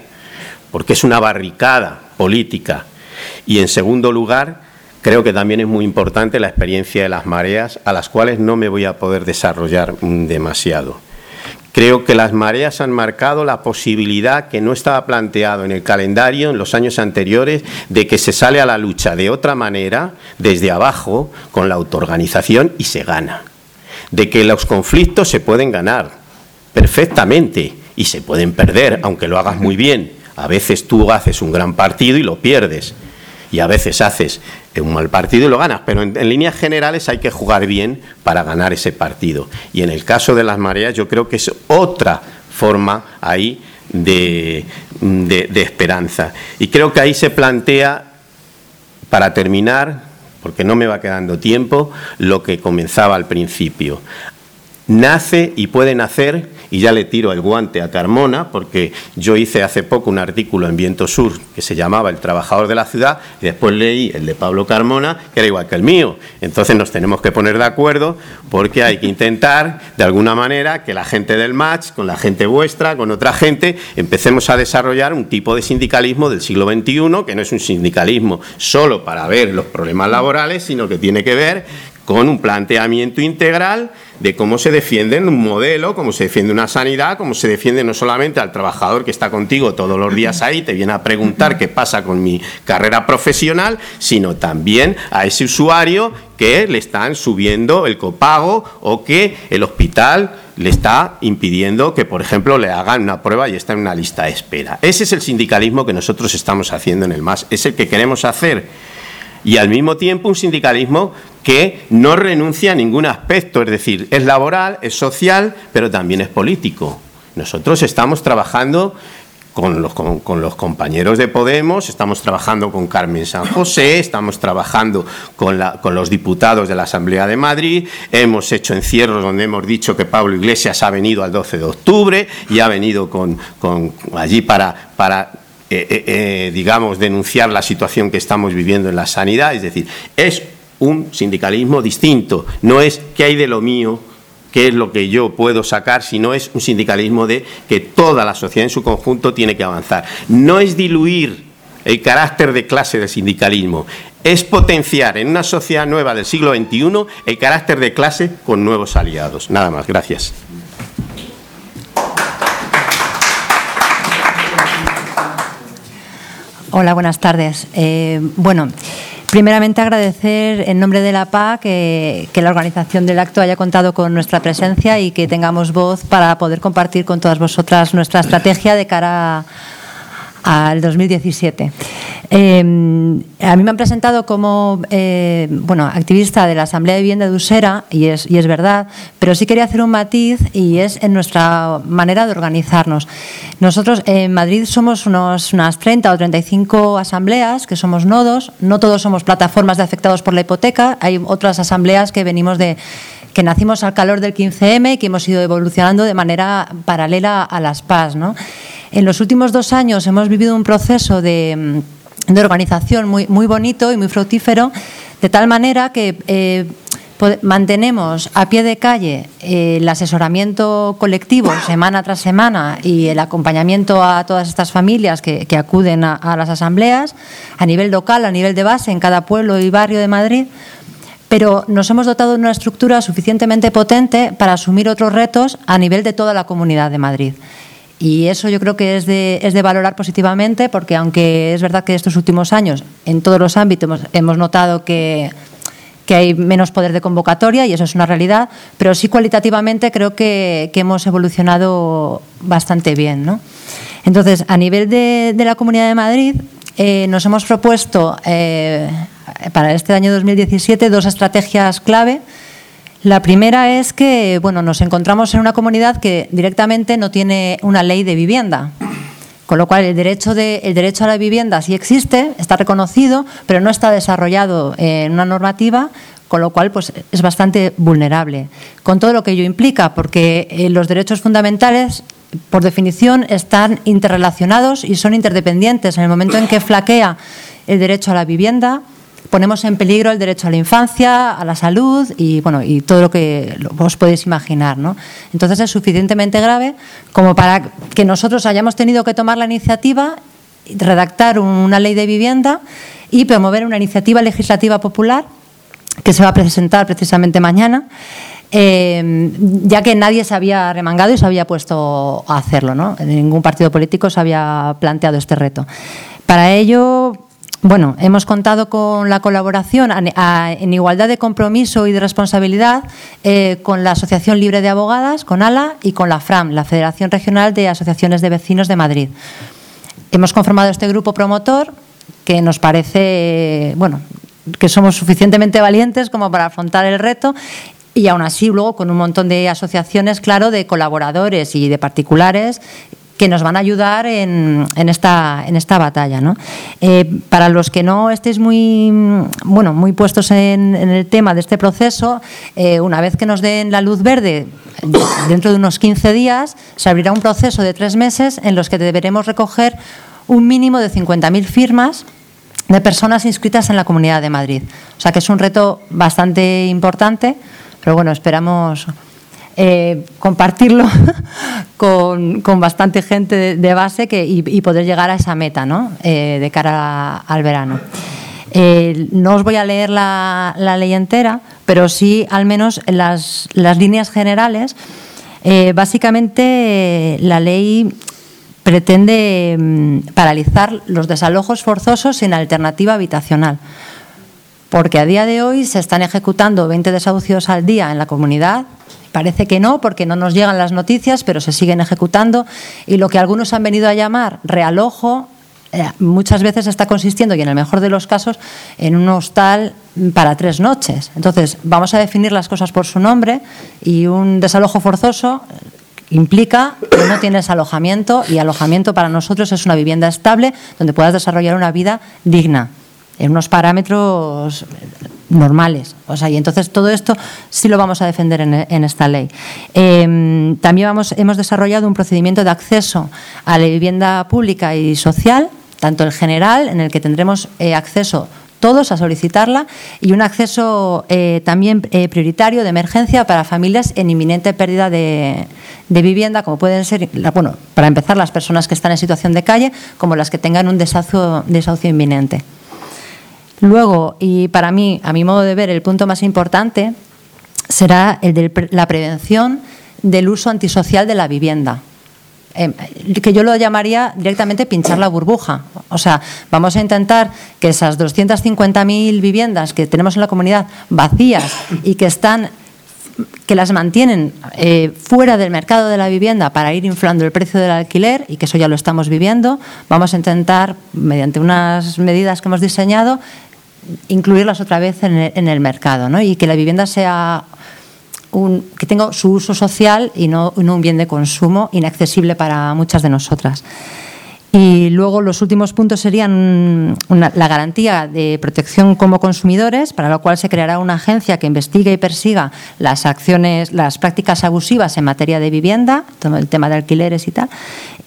porque es una barricada política. Y en segundo lugar, Creo que también es muy importante la experiencia de las mareas, a las cuales no me voy a poder desarrollar demasiado. Creo que las mareas han marcado la posibilidad que no estaba planteado en el calendario en los años anteriores de que se sale a la lucha de otra manera, desde abajo, con la autoorganización y se gana. De que los conflictos se pueden ganar perfectamente y se pueden perder, aunque lo hagas muy bien. A veces tú haces un gran partido y lo pierdes y a veces haces un mal partido y lo ganas, pero en, líneas generales hay que jugar bien para ganar ese partido. Y en el caso de las mareas yo creo que es otra forma ahí de, de esperanza. Y creo que ahí se plantea, para terminar, porque no me va quedando tiempo, lo que comenzaba al principio. Nace y puede nacer y ya le tiro el guante a Carmona, porque yo hice hace poco un artículo en Viento Sur que se llamaba El trabajador de la ciudad, y después leí el de Pablo Carmona, que era igual que el mío. Entonces nos tenemos que poner de acuerdo porque hay que intentar, de alguna manera, que la gente del match, con la gente vuestra, con otra gente, empecemos a desarrollar un tipo de sindicalismo del siglo XXI, que no es un sindicalismo solo para ver los problemas laborales, sino que tiene que ver con un planteamiento integral de cómo se defiende un modelo, cómo se defiende una sanidad, cómo se defiende no solamente al trabajador que está contigo todos los días ahí, te viene a preguntar qué pasa con mi carrera profesional, sino también a ese usuario que le están subiendo el copago o que el hospital le está impidiendo que, por ejemplo, le hagan una prueba y está en una lista de espera. Ese es el sindicalismo que nosotros estamos haciendo en el MAS, es el que queremos hacer. Y al mismo tiempo un sindicalismo que no renuncia a ningún aspecto, es decir, es laboral, es social, pero también es político. Nosotros estamos trabajando con los, con, los, compañeros de Podemos, estamos trabajando con Carmen San José, estamos trabajando con, la, con, los diputados de la Asamblea de Madrid, hemos hecho encierros donde hemos dicho que Pablo Iglesias ha venido al 12 de octubre y ha venido con, allí para, para eh, eh, eh, digamos, denunciar la situación que estamos viviendo en la sanidad, es decir, es un sindicalismo distinto. No es qué hay de lo mío, qué es lo que yo puedo sacar, sino es un sindicalismo de que toda la sociedad en su conjunto tiene que avanzar. No es diluir el carácter de clase del sindicalismo, es potenciar en una sociedad nueva del siglo XXI el carácter de clase con nuevos aliados. Nada más, gracias. Hola, buenas tardes. Eh, bueno, primeramente agradecer en nombre de la PA que, que, la organización del acto haya contado con nuestra presencia y que tengamos voz para poder compartir con todas vosotras nuestra estrategia de cara a al 2017. Em, a mí me han presentado como eh, bueno, activista de la Asamblea de Vivienda de Usera, y es, y es verdad, pero sí quería hacer un matiz y es en nuestra manera de organizarnos. Nosotros en Madrid somos unas 30 o 35 asambleas, que somos nodos, no todos somos plataformas de afectados por la hipoteca, hay otras asambleas que venimos de que nacimos al calor del 15M y que hemos ido evolucionando de manera paralela a las PAS. ¿no? En los últimos dos años hemos vivido un proceso de, mm, organización muy, bonito y muy fructífero, de tal manera que eh, mantenemos a pie de calle eh, el asesoramiento colectivo semana tras semana y el acompañamiento a todas estas familias que, acuden a, las asambleas a nivel local, a nivel de base, en cada pueblo y barrio de Madrid. Pero nos hemos dotado de una estructura suficientemente potente para asumir otros retos a nivel de toda la comunidad de Madrid. Y eso yo creo que es de, es de valorar positivamente porque aunque es verdad que estos últimos años en todos los ámbitos hemos, notado que, que, hay menos poder de convocatoria y eso es una realidad, pero sí cualitativamente creo que, que hemos evolucionado bastante bien. ¿no? Entonces, a nivel de, de, la Comunidad de Madrid, eh, nos hemos propuesto eh, para este año 2017 dos estrategias clave la primera es que bueno, nos encontramos en una comunidad que directamente no tiene una ley de vivienda. Con lo cual, el derecho, de, el derecho a la vivienda sí existe, está reconocido, pero no está desarrollado en una normativa, con lo cual pues, es bastante vulnerable. Con todo lo que ello implica, porque eh, los derechos fundamentales, por definición, están interrelacionados y son interdependientes. En el momento en que flaquea el derecho a la vivienda, ponemos en peligro el derecho a la infancia, a la salud y, bueno, y todo lo que os podéis imaginar. ¿no? Entonces es suficientemente grave como para que nosotros hayamos tenido que tomar la iniciativa, redactar una ley de vivienda y promover una iniciativa legislativa popular que se va a presentar precisamente mañana. Eh, ya que nadie se había remangado y se había puesto a hacerlo, ¿no? Ningún partido político se había planteado este reto. Para ello, bueno, hemos contado con la colaboración en igualdad de compromiso y de responsabilidad eh, con la Asociación Libre de Abogadas, con ALA y con la FRAM, la Federación Regional de Asociaciones de Vecinos de Madrid. Hemos conformado este grupo promotor que nos parece, bueno, que somos suficientemente valientes como para afrontar el reto y aún así luego con un montón de asociaciones, claro, de colaboradores y de particulares que nos van a ayudar en, en esta, en esta batalla. ¿no? Eh, para los que no estéis muy, bueno, muy puestos en, el tema de este proceso, eh, una vez que nos den la luz verde, dentro de unos 15 días, se abrirá un proceso de tres meses en los que deberemos recoger un mínimo de 50.000 firmas de personas inscritas en la Comunidad de Madrid. O sea que es un reto bastante importante, pero bueno, esperamos eh, compartirlo con, bastante gente de, base y, poder llegar a esa meta. Eh, de cara al verano. Eh, no os voy a leer la, ley entera, pero sí al menos las, las líneas generales. básicamente la ley pretende mm, paralizar los desalojos forzosos sin alternativa habitacional porque a día de hoy se están ejecutando 20 desahucios al día en la comunidad, Parece que no, porque no nos llegan las noticias, pero se siguen ejecutando. Y lo que algunos han venido a llamar realojo, eh, muchas veces está consistiendo, y en el mejor de los casos, en un hostal para tres noches. Entonces, vamos a definir las cosas por su nombre y un desalojo forzoso implica que no tienes alojamiento y alojamiento para nosotros es una vivienda estable donde puedas desarrollar una vida digna en unos parámetros normales. O sea, y entonces todo esto sí lo vamos a defender en, esta ley. Em, también vamos, hemos desarrollado un procedimiento de acceso a la vivienda pública y social, tanto el general, en el que tendremos eh, acceso todos a solicitarla y un acceso eh, también eh, prioritario de emergencia para familias en inminente pérdida de, vivienda, como pueden ser, bueno, para empezar, las personas que están en situación de calle, como las que tengan un desahucio, desahucio inminente. Luego, y para mí, a mi modo de ver, el punto más importante será el de la prevención del uso antisocial de la vivienda. Em, que yo lo llamaría directamente pinchar la burbuja. O sea, vamos a intentar que esas 250.000 viviendas que tenemos en la comunidad vacías y que están que las mantienen eh, fuera del mercado de la vivienda para ir inflando el precio del alquiler y que eso ya lo estamos viviendo, vamos a intentar, mediante unas medidas que hemos diseñado, incluirlas otra vez en el, en el mercado ¿no? y que la vivienda sea que tenga su uso social y no, un bien de consumo inaccesible para muchas de nosotras. Y luego los últimos puntos serían la garantía de protección como consumidores, para lo cual se creará una agencia que investigue y persiga las acciones, las prácticas abusivas en materia de vivienda, todo el tema de alquileres y tal.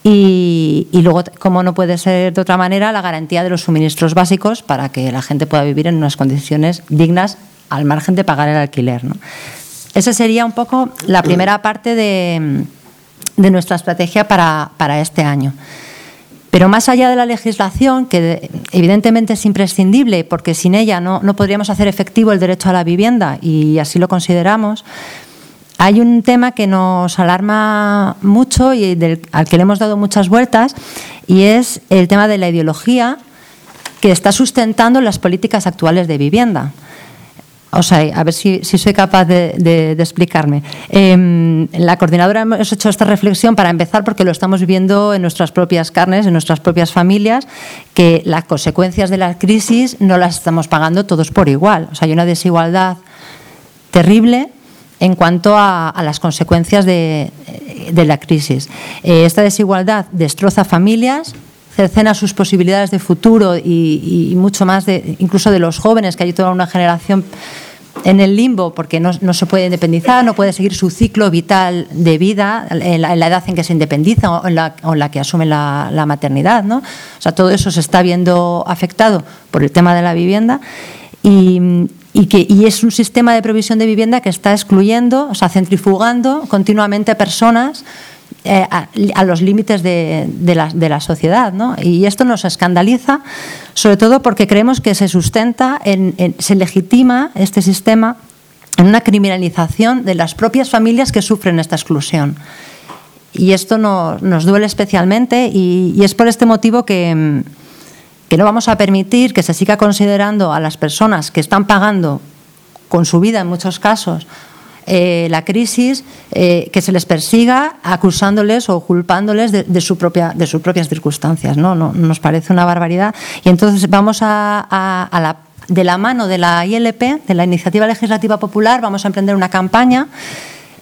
Y, y, luego, como no puede ser de otra manera, la garantía de los suministros básicos para que la gente pueda vivir en unas condiciones dignas al margen de pagar el alquiler. ¿no? Esa sería un poco la primera parte de, nuestra estrategia para, este año. Pero más allá de la legislación, que evidentemente es imprescindible, porque sin ella no, podríamos hacer efectivo el derecho a la vivienda, y así lo consideramos, hay un tema que nos alarma mucho y al que le hemos dado muchas vueltas, y es el tema de la ideología que está sustentando las políticas actuales de vivienda. O sea, a ver si, soy capaz de, explicarme. Eh, la coordinadora hemos hecho esta reflexión para empezar porque lo estamos viviendo en nuestras propias carnes, en nuestras propias familias, que las consecuencias de la crisis no las estamos pagando todos por igual. O sea, hay una desigualdad terrible en cuanto a, las consecuencias de, la crisis. Eh, esta desigualdad destroza familias, cercena sus posibilidades de futuro y, mucho más, de, incluso de los jóvenes, que hay toda una generación en el limbo porque no, se puede independizar, no puede seguir su ciclo vital de vida en la, edad en que se independiza o en la, que asume la, maternidad. ¿no? O sea, todo eso se está viendo afectado por el tema de la vivienda y, que, y es un sistema de provisión de vivienda que está excluyendo, o sea, centrifugando continuamente personas eh, a, los límites de, la, sociedad. ¿no? Y esto nos escandaliza, sobre todo porque creemos que se sustenta, en, se legitima este sistema en una criminalización de las propias familias que sufren esta exclusión. Y esto nos duele especialmente y, es por este motivo que, que no vamos a permitir que se siga considerando a las personas que están pagando con su vida en muchos casos eh, la crisis, eh, que se les persiga acusándoles o culpándoles de, su propia, de sus propias circunstancias. ¿no? nos parece una barbaridad. Y entonces vamos a, la de la mano de la ILP, de la Iniciativa Legislativa Popular, vamos a emprender una campaña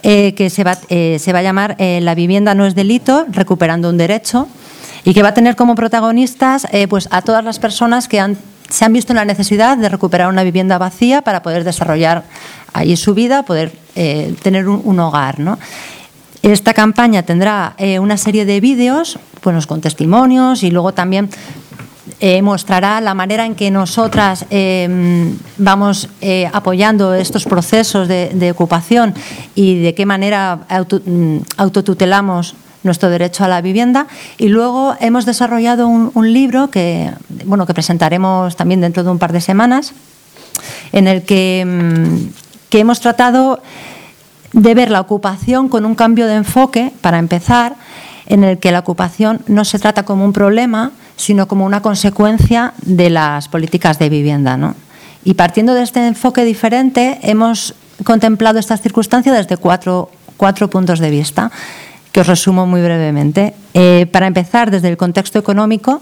eh, que se va, se va, a llamar La vivienda no es delito, recuperando un derecho, y que va a tener como protagonistas pues, a todas las personas que han, se han visto en la necesidad de recuperar una vivienda vacía para poder desarrollar allí su vida, poder eh, tener un, hogar. Esta campaña tendrá eh, una serie de vídeos pues, con testimonios y luego también eh, mostrará la manera en que nosotras vamos apoyando estos procesos de, ocupación y de qué manera mm, autotutelamos nuestro derecho a la vivienda y luego hemos desarrollado un, libro que bueno que presentaremos también dentro de un par de semanas en el que mm, que hemos tratado de ver la ocupación con un cambio de enfoque, para empezar, en el que la ocupación no se trata como un problema, sino como una consecuencia de las políticas de vivienda. Y partiendo de este enfoque diferente, hemos contemplado estas circunstancias desde cuatro, cuatro puntos de vista, que os resumo muy brevemente. Eh, para empezar, desde el contexto económico,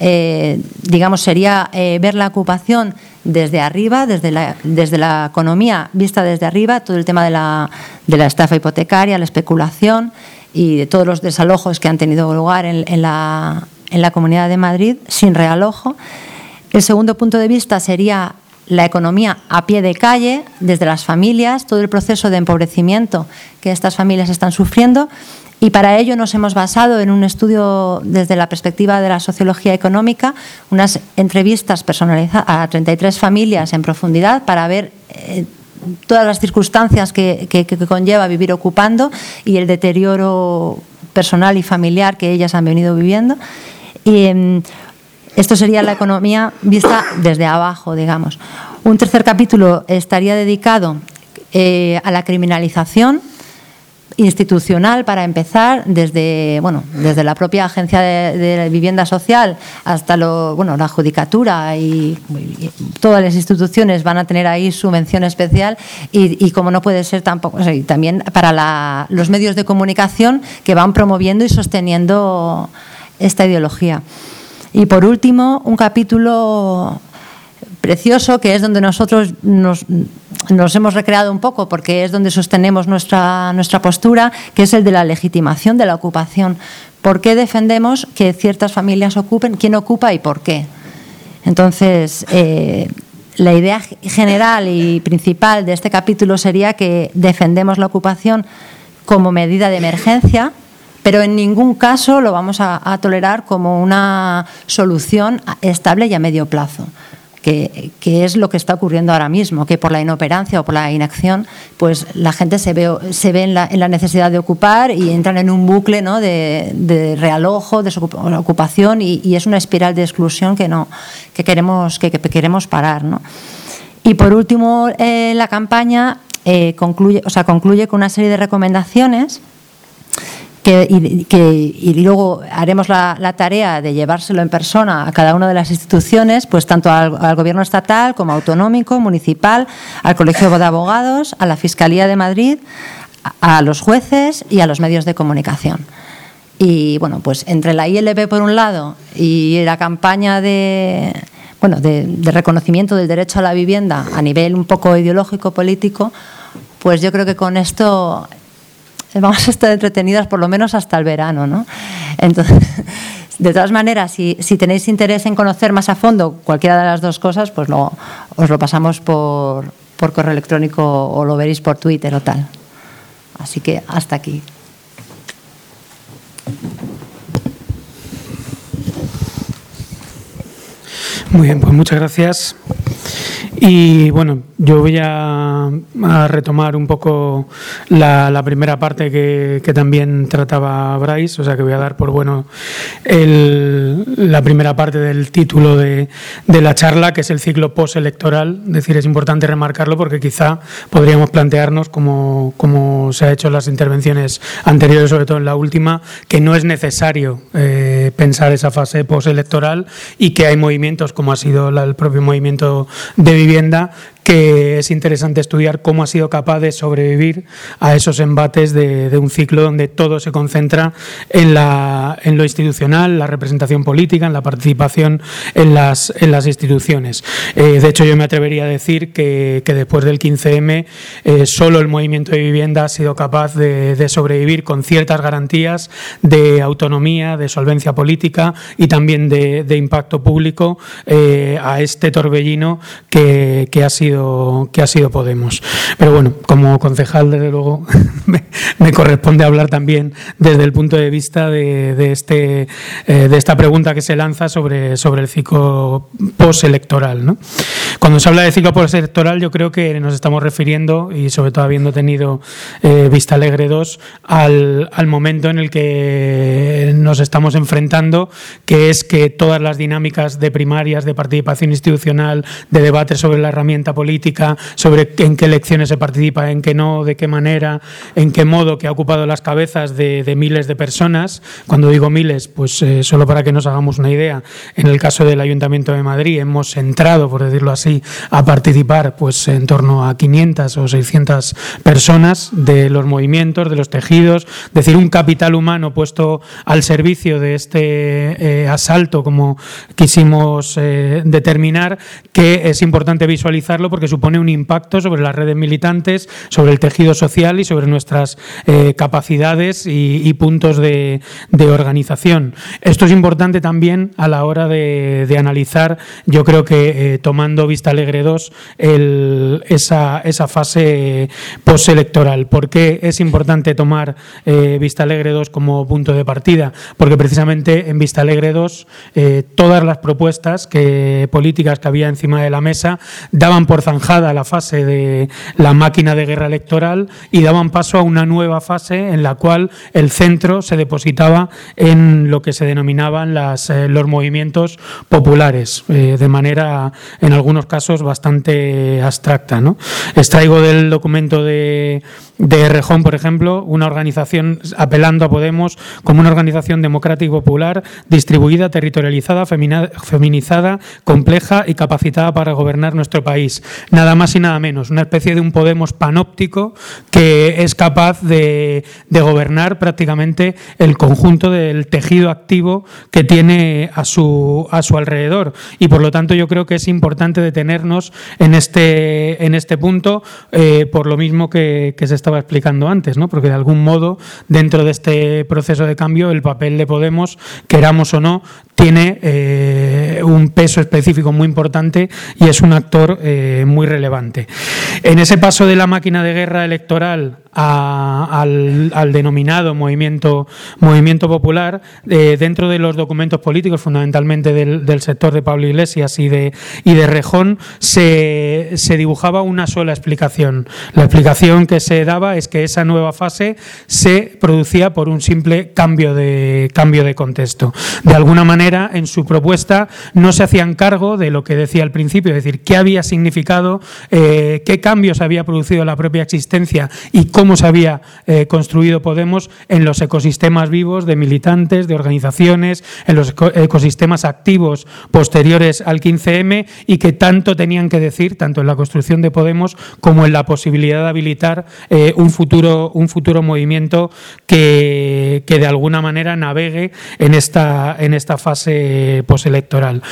eh, digamos, sería eh, ver la ocupación desde arriba, desde la, economía vista desde arriba, todo el tema de la, de la estafa hipotecaria, la especulación y de todos los desalojos que han tenido lugar en, la, en la Comunidad de Madrid sin realojo. El segundo punto de vista sería la economía a pie de calle, desde las familias, todo el proceso de empobrecimiento que estas familias están sufriendo. Y para ello nos hemos basado en un estudio desde la perspectiva de la sociología económica, unas entrevistas personalizadas a 33 familias en profundidad para ver eh, todas las circunstancias que, conlleva vivir ocupando y el deterioro personal y familiar que ellas han venido viviendo. Em, esto sería la economía vista desde abajo, digamos. Un tercer capítulo estaría dedicado eh, a la criminalización institucional para empezar desde bueno desde la propia agencia de, vivienda social hasta lo bueno la judicatura y, todas las instituciones van a tener ahí su mención especial y, como no puede ser tampoco también para los medios de comunicación que van promoviendo y sosteniendo esta ideología y por último un capítulo precioso, que es donde nosotros nos, hemos recreado un poco, porque es donde sostenemos nuestra, nuestra postura, que es el de la legitimación de la ocupación. ¿Por qué defendemos que ciertas familias ocupen? ¿Quién ocupa y por qué? Entonces, eh, la idea general y principal de este capítulo sería que defendemos la ocupación como medida de emergencia, pero en ningún caso lo vamos a tolerar como una solución estable y a medio plazo que, es lo que está ocurriendo ahora mismo, que por la inoperancia o por la inacción, pues la gente se ve, se ve en, la, necesidad de ocupar y entran en un bucle ¿no? de, realojo, de ocupación y, es una espiral de exclusión que, no, que, queremos, que, queremos parar. ¿no? Y por último, eh, la campaña eh, concluye, o sea, concluye con una serie de recomendaciones y, luego haremos la, tarea de llevárselo en persona a cada una de las instituciones, pues tanto al, Gobierno estatal como autonómico, municipal, al Colegio de Abogados, a la Fiscalía de Madrid, a, los jueces y a los medios de comunicación. Y bueno, pues entre la ILP por un lado y la campaña de, bueno, de reconocimiento del derecho a la vivienda a nivel un poco ideológico, político, pues yo creo que con esto vamos a estar entretenidas por lo menos hasta el verano, ¿no? Entonces, de todas maneras, si, tenéis interés en conocer más a fondo cualquiera de las dos cosas, pues lo, os lo pasamos por, por correo electrónico o lo veréis por Twitter o tal. Así que hasta aquí. Muy bien, pues muchas gracias. Y bueno, yo voy a, retomar un poco la, primera parte que, también trataba Bryce, o sea que voy a dar por bueno la primera parte del título de, la charla, que es el ciclo postelectoral. Es decir, es importante remarcarlo porque quizá podríamos plantearnos, como, como se ha hecho en las intervenciones anteriores, sobre todo en la última, que no es necesario eh, pensar esa fase postelectoral y que hay movimientos, como ha sido el propio movimiento de vivienda, que es interesante estudiar cómo ha sido capaz de sobrevivir a esos embates de, un ciclo donde todo se concentra en, la, en, lo institucional, la representación política, en la participación en las, instituciones. Eh, de hecho, yo me atrevería a decir que, después del 15M eh, solo el movimiento de vivienda ha sido capaz de, sobrevivir con ciertas garantías de autonomía, de solvencia política y también de, impacto público eh, a este torbellino que ha sido que ha sido Podemos. Pero bueno, como concejal, desde luego, me, corresponde hablar también desde el punto de vista de, este, eh, de esta pregunta que se lanza sobre, sobre el ciclo postelectoral. ¿no? Cuando se habla de ciclo postelectoral, yo creo que nos estamos refiriendo, y sobre todo habiendo tenido eh, Vista Alegre 2, al, al momento en el que nos estamos enfrentando, que es que todas las dinámicas de primarias, de participación institucional, de debate sobre la herramienta política, política, sobre en qué elecciones se participa, en qué no, de qué manera, en qué modo, que ha ocupado las cabezas de, miles de personas. Cuando digo miles, pues eh, solo para que nos hagamos una idea, en el caso del Ayuntamiento de Madrid hemos entrado, por decirlo así, a participar pues en torno a 500 o 600 personas de los movimientos, de los tejidos, es decir, un capital humano puesto al servicio de este eh, asalto, como quisimos eh, determinar, que es importante visualizarlo porque supone un impacto sobre las redes militantes, sobre el tejido social y sobre nuestras eh, capacidades y, puntos de, organización. Esto es importante también a la hora de, analizar, yo creo que eh, tomando Vista Alegre 2 esa, esa fase postelectoral. ¿Por qué es importante tomar eh, Vista Alegre 2 como punto de partida? Porque precisamente en Vista Alegre 2 eh, todas las propuestas que, políticas que había encima de la mesa daban por zanjada la fase de la máquina de guerra electoral y daban paso a una nueva fase en la cual el centro se depositaba en lo que se denominaban las, eh, los movimientos populares, de manera en algunos casos bastante abstracta. ¿no? Extraigo del documento de, de Rejón, por ejemplo, una organización apelando a Podemos como una organización democrática y popular, distribuida, territorializada, feminizada, compleja y capacitada para gobernar nuestro país. Nada más y nada menos, una especie de un Podemos panóptico que es capaz de, de gobernar prácticamente el conjunto del tejido activo que tiene a su, a su alrededor. Y por lo tanto yo creo que es importante detenernos en este, en este punto, eh, por lo mismo que, que se estaba explicando antes, ¿no? porque de algún modo dentro de este proceso de cambio el papel de Podemos, queramos o no, tiene eh, un peso específico muy importante y es un actor eh, muy relevante. En ese paso de la máquina de guerra electoral al, denominado movimiento, movimiento popular, eh, dentro de los documentos políticos, fundamentalmente del, sector de Pablo Iglesias y de, y de Rejón, se, se dibujaba una sola explicación. La explicación que se es que esa nueva fase se producía por un simple cambio de, cambio de contexto. De alguna manera, en su propuesta no se hacían cargo de lo que decía al principio, es decir, qué había significado, eh, qué cambios había producido la propia existencia y cómo cómo se había eh, construido Podemos en los ecosistemas vivos de militantes, de organizaciones, en los ecosistemas activos posteriores al 15M y que tanto tenían que decir, tanto en la construcción de Podemos como en la posibilidad de habilitar eh, un, futuro, un futuro movimiento que, que, de alguna manera navegue en esta, en esta fase postelectoral.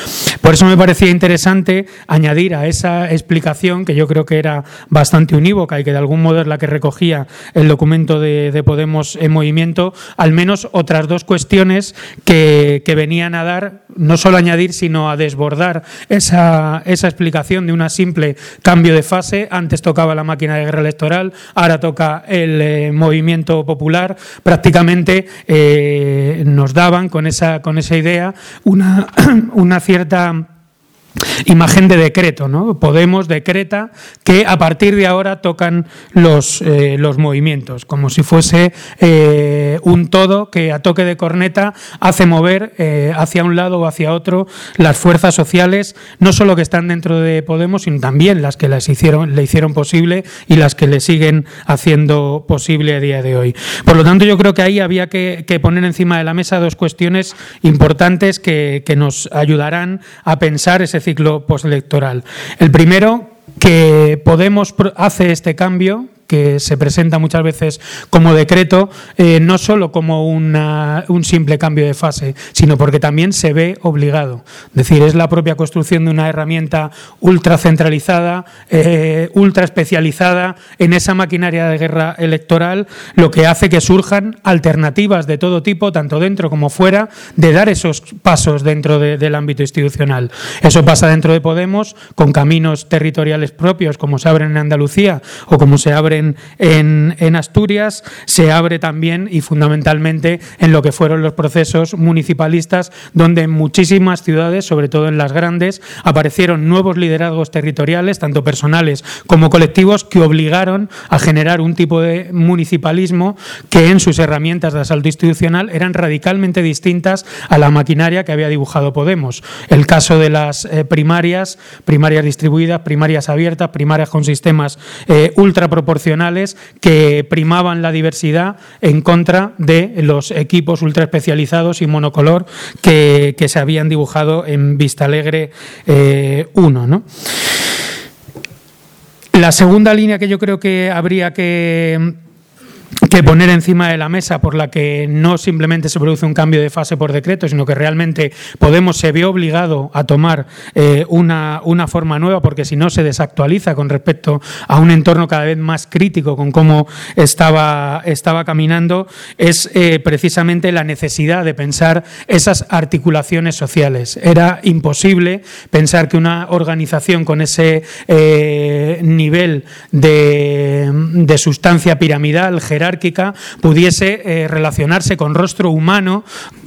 Por eso me parecía interesante añadir a esa explicación, que yo creo que era bastante unívoca y que de algún modo es la que recogía el documento de, Podemos en movimiento, al menos otras dos cuestiones que, venían a dar, no solo añadir, sino a desbordar esa, esa explicación de una simple cambio de fase. Antes tocaba la máquina de guerra electoral, ahora toca el eh, movimiento popular. Prácticamente eh, nos daban con esa, con esa idea una, una cierta imagen de decreto, ¿no? Podemos decreta que a partir de ahora tocan los, eh, los movimientos, como si fuese eh, un todo que a toque de corneta hace mover eh, hacia un lado o hacia otro las fuerzas sociales, no solo que están dentro de Podemos, sino también las que las hicieron, le hicieron posible y las que le siguen haciendo posible a día de hoy. Por lo tanto, yo creo que ahí había que, poner encima de la mesa dos cuestiones importantes que, que nos ayudarán a pensar ese ciclo postelectoral. El primero, que Podemos hace este cambio que se presenta muchas veces como decreto, eh, no solo como un simple cambio de fase, sino porque también se ve obligado. Es decir, es la propia construcción de una herramienta ultra centralizada, eh, ultra especializada en esa maquinaria de guerra electoral, lo que hace que surjan alternativas de todo tipo, tanto dentro como fuera, de dar esos pasos dentro del ámbito institucional. Eso pasa dentro de Podemos, con caminos territoriales propios, como se abren en Andalucía o como se abren en, Asturias, se abre también y fundamentalmente en lo que fueron los procesos municipalistas, donde en muchísimas ciudades, sobre todo en las grandes, aparecieron nuevos liderazgos territoriales, tanto personales como colectivos, que obligaron a generar un tipo de municipalismo que en sus herramientas de asalto institucional eran radicalmente distintas a la maquinaria que había dibujado Podemos. El caso de las eh, primarias, primarias distribuidas, primarias abiertas, primarias con sistemas eh, ultraproporcionales, que primaban la diversidad en contra de los equipos ultra especializados y monocolor que, se habían dibujado en Vista Alegre 1. Eh, La segunda línea que yo creo que habría que que poner encima de la mesa por la que no simplemente se produce un cambio de fase por decreto, sino que realmente Podemos se ve obligado a tomar eh, una, una, forma nueva porque si no se desactualiza con respecto a un entorno cada vez más crítico con cómo estaba, estaba caminando, es eh, precisamente la necesidad de pensar esas articulaciones sociales. Era imposible pensar que una organización con ese eh, nivel de, de sustancia piramidal, pudiese relacionarse con rostro humano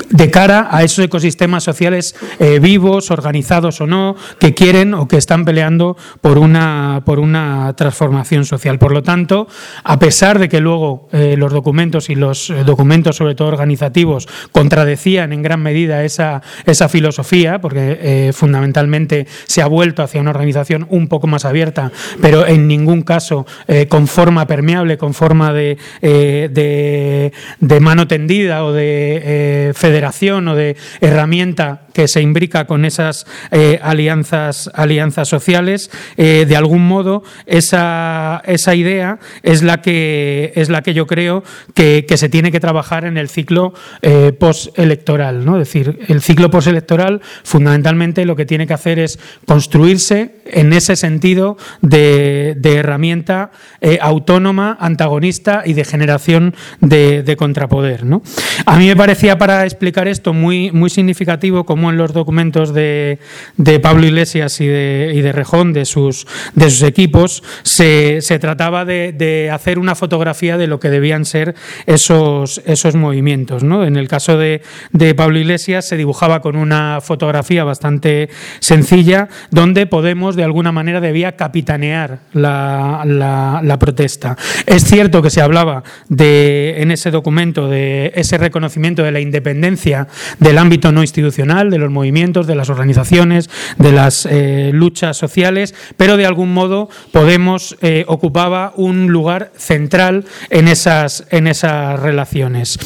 de cara a esos ecosistemas sociales eh, vivos, organizados o no, que quieren o que están peleando por una, por una transformación social. Por lo tanto, a pesar de que luego eh, los documentos y los eh, documentos, sobre todo organizativos, contradecían en gran medida esa, esa filosofía, porque fundamentalmente se ha vuelto hacia una organización un poco más abierta, pero en ningún caso con forma permeable, con forma de, de, de mano tendida o de federación o de herramienta que se imbrica con esas eh, alianzas, alianzas sociales, eh, de algún modo esa, esa, idea es la que es la que yo creo que, se tiene que trabajar en el ciclo eh, postelectoral. ¿no? Es decir, el ciclo postelectoral fundamentalmente lo que tiene que hacer es construirse en ese sentido de, herramienta autónoma, antagonista y de generación de, contrapoder. ¿no? A mí me parecía para explicar esto muy, muy significativo como en los documentos de, Pablo Iglesias y de, y de, Rejón, de sus, de sus equipos, se, trataba de, hacer una fotografía de lo que debían ser esos, esos movimientos. En el caso de, Pablo Iglesias se dibujaba con una fotografía bastante sencilla donde Podemos de alguna manera debía capitanear la, la protesta. Es cierto que se hablaba de, en ese documento de ese reconocimiento de la independencia del ámbito no institucional, de los movimientos, de las organizaciones, de las eh, luchas sociales, pero de algún modo Podemos eh, ocupaba un lugar central en esas, en esas relaciones.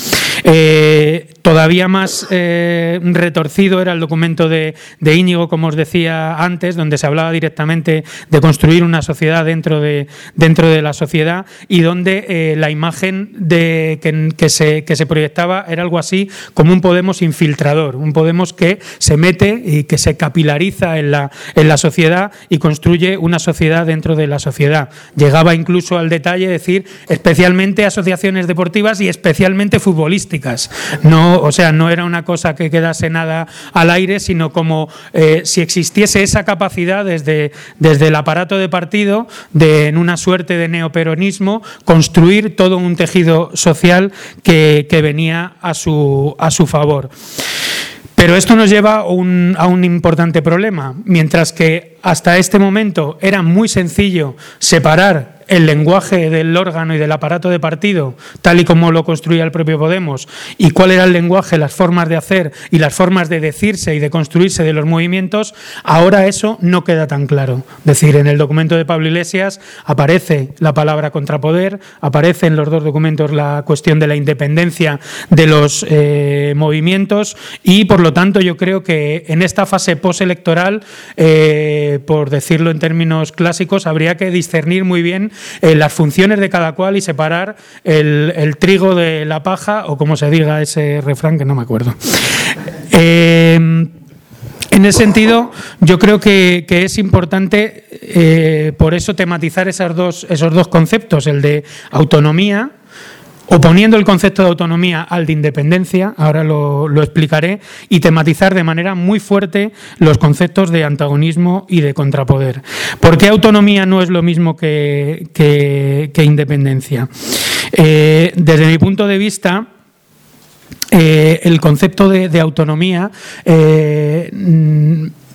Eh, todavía más retorcido era el documento de, de, Íñigo, como os decía antes, donde se hablaba directamente de construir una sociedad dentro de, dentro de la sociedad y donde la imagen de, que, que, se, que se proyectaba era algo así como un Podemos infiltrador, un Podemos que se mete y que se capilariza en la, en la sociedad y construye una sociedad dentro de la sociedad. Llegaba incluso al detalle de decir especialmente asociaciones deportivas y especialmente futbolísticas. No, o sea, no era una cosa que quedase nada al aire, sino como eh, si existiese esa capacidad desde, desde el aparato de partido, de en una suerte de neoperonismo, construir todo un tejido social que, que venía a su, a su favor. Pero esto nos lleva a un, importante problema. Mientras que hasta este momento era muy sencillo separar el lenguaje del órgano y del aparato de partido, tal y como lo construía el propio Podemos, y cuál era el lenguaje, las formas de hacer y las formas de decirse y de construirse de los movimientos, ahora eso no queda tan claro. Es decir, en el documento de Pablo Iglesias aparece la palabra contrapoder, aparece en los dos documentos la cuestión de la independencia de los eh, movimientos y, por lo tanto, yo creo que en esta fase postelectoral, eh, por decirlo en términos clásicos, habría que discernir muy bien las funciones de cada cual y separar el, trigo de la paja, o como se diga ese refrán que no me acuerdo. Eh, en ese sentido, yo creo que, es importante, eh, por eso, tematizar dos, esos dos conceptos, el de autonomía oponiendo el concepto de autonomía al de independencia, ahora lo, explicaré, y tematizar de manera muy fuerte los conceptos de antagonismo y de contrapoder. ¿Por qué autonomía no es lo mismo que, independencia? Eh, desde mi punto de vista, eh, el concepto de, autonomía eh,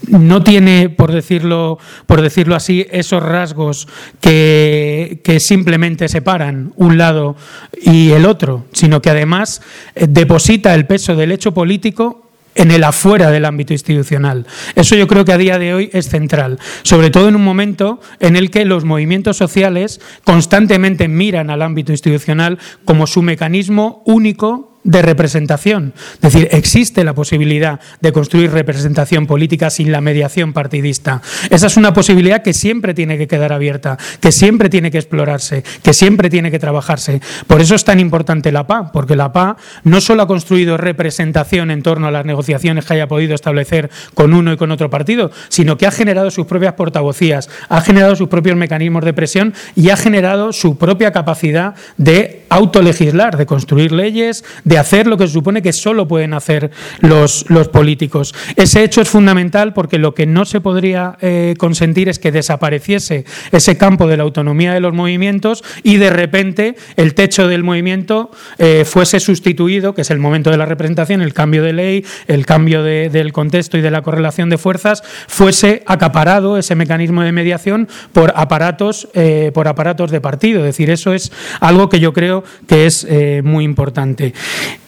no tiene, por decirlo, por decirlo así, esos rasgos que, simplemente separan un lado y el otro, sino que además eh, deposita el peso del hecho político en el afuera del ámbito institucional. Eso yo creo que a día de hoy es central, sobre todo en un momento en el que los movimientos sociales constantemente miran al ámbito institucional como su mecanismo único de representación. Es decir, existe la posibilidad de construir representación política sin la mediación partidista. Esa es una posibilidad que siempre tiene que quedar abierta, que siempre tiene que explorarse, que siempre tiene que trabajarse. Por eso es tan importante la PA, porque la PA no solo ha construido representación en torno a las negociaciones que haya podido establecer con uno y con otro partido, sino que ha generado sus propias portavocías, ha generado sus propios mecanismos de presión y ha generado su propia capacidad de autolegislar, de construir leyes, de hacer lo que se supone que solo pueden hacer los, los políticos. Ese hecho es fundamental porque lo que no se podría eh, consentir es que desapareciese ese campo de la autonomía de los movimientos y de repente el techo del movimiento eh, fuese sustituido, que es el momento de la representación, el cambio de ley, el cambio del contexto y de la correlación de fuerzas, fuese acaparado ese mecanismo de mediación por aparatos, eh, por aparatos de partido. Es decir, eso es algo que yo creo que es muy importante.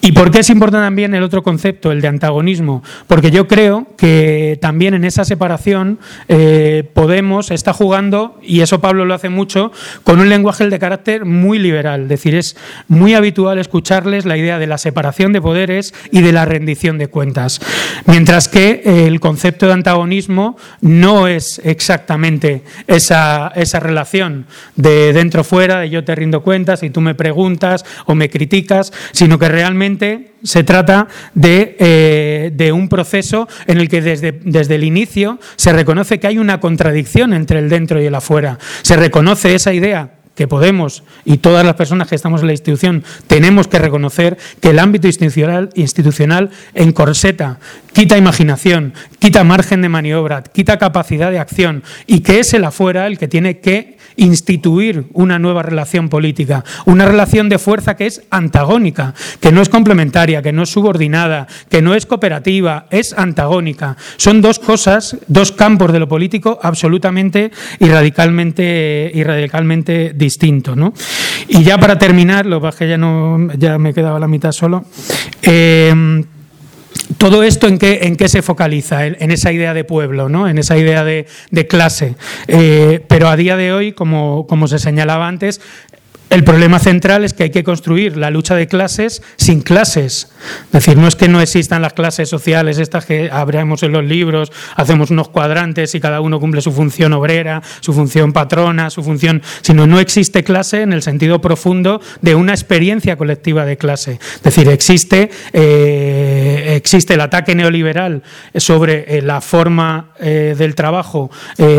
¿Y por qué es importante también el otro concepto, el de antagonismo? Porque yo creo que también en esa separación eh, Podemos está jugando, y eso Pablo lo hace mucho, con un lenguaje de carácter muy liberal. Es decir, es muy habitual escucharles la idea de la separación de poderes y de la rendición de cuentas. Mientras que eh, el concepto de antagonismo no es exactamente esa, esa relación de dentro-fuera, de yo te rindo cuentas y tú me preguntas o me criticas, sino que realmente se trata de, eh, de, un proceso en el que desde, desde el inicio se reconoce que hay una contradicción entre el dentro y el afuera. Se reconoce esa idea que Podemos y todas las personas que estamos en la institución tenemos que reconocer que el ámbito institucional, institucional encorseta, quita imaginación, quita margen de maniobra, quita capacidad de acción y que es el afuera el que tiene que instituir una nueva relación política, una relación de fuerza que es antagónica, que no es complementaria, que no es subordinada, que no es cooperativa, es antagónica. Son dos cosas, dos campos de lo político absolutamente y radicalmente, y radicalmente distintos. ¿no? Y ya para terminar, lo que ya, no, ya me quedaba la mitad solo. Eh, todo esto en qué, en qué se focaliza, en, esa idea de pueblo, ¿no? en esa idea de, clase. Eh, pero a día de hoy, como, como se señalaba antes, el problema central es que hay que construir la lucha de clases sin clases. Es decir, no es que no existan las clases sociales, estas que abrimos en los libros, hacemos unos cuadrantes y cada uno cumple su función obrera, su función patrona, su función, sino no existe clase en el sentido profundo de una experiencia colectiva de clase. Es decir, existe, eh, existe el ataque neoliberal sobre eh, la forma eh, del trabajo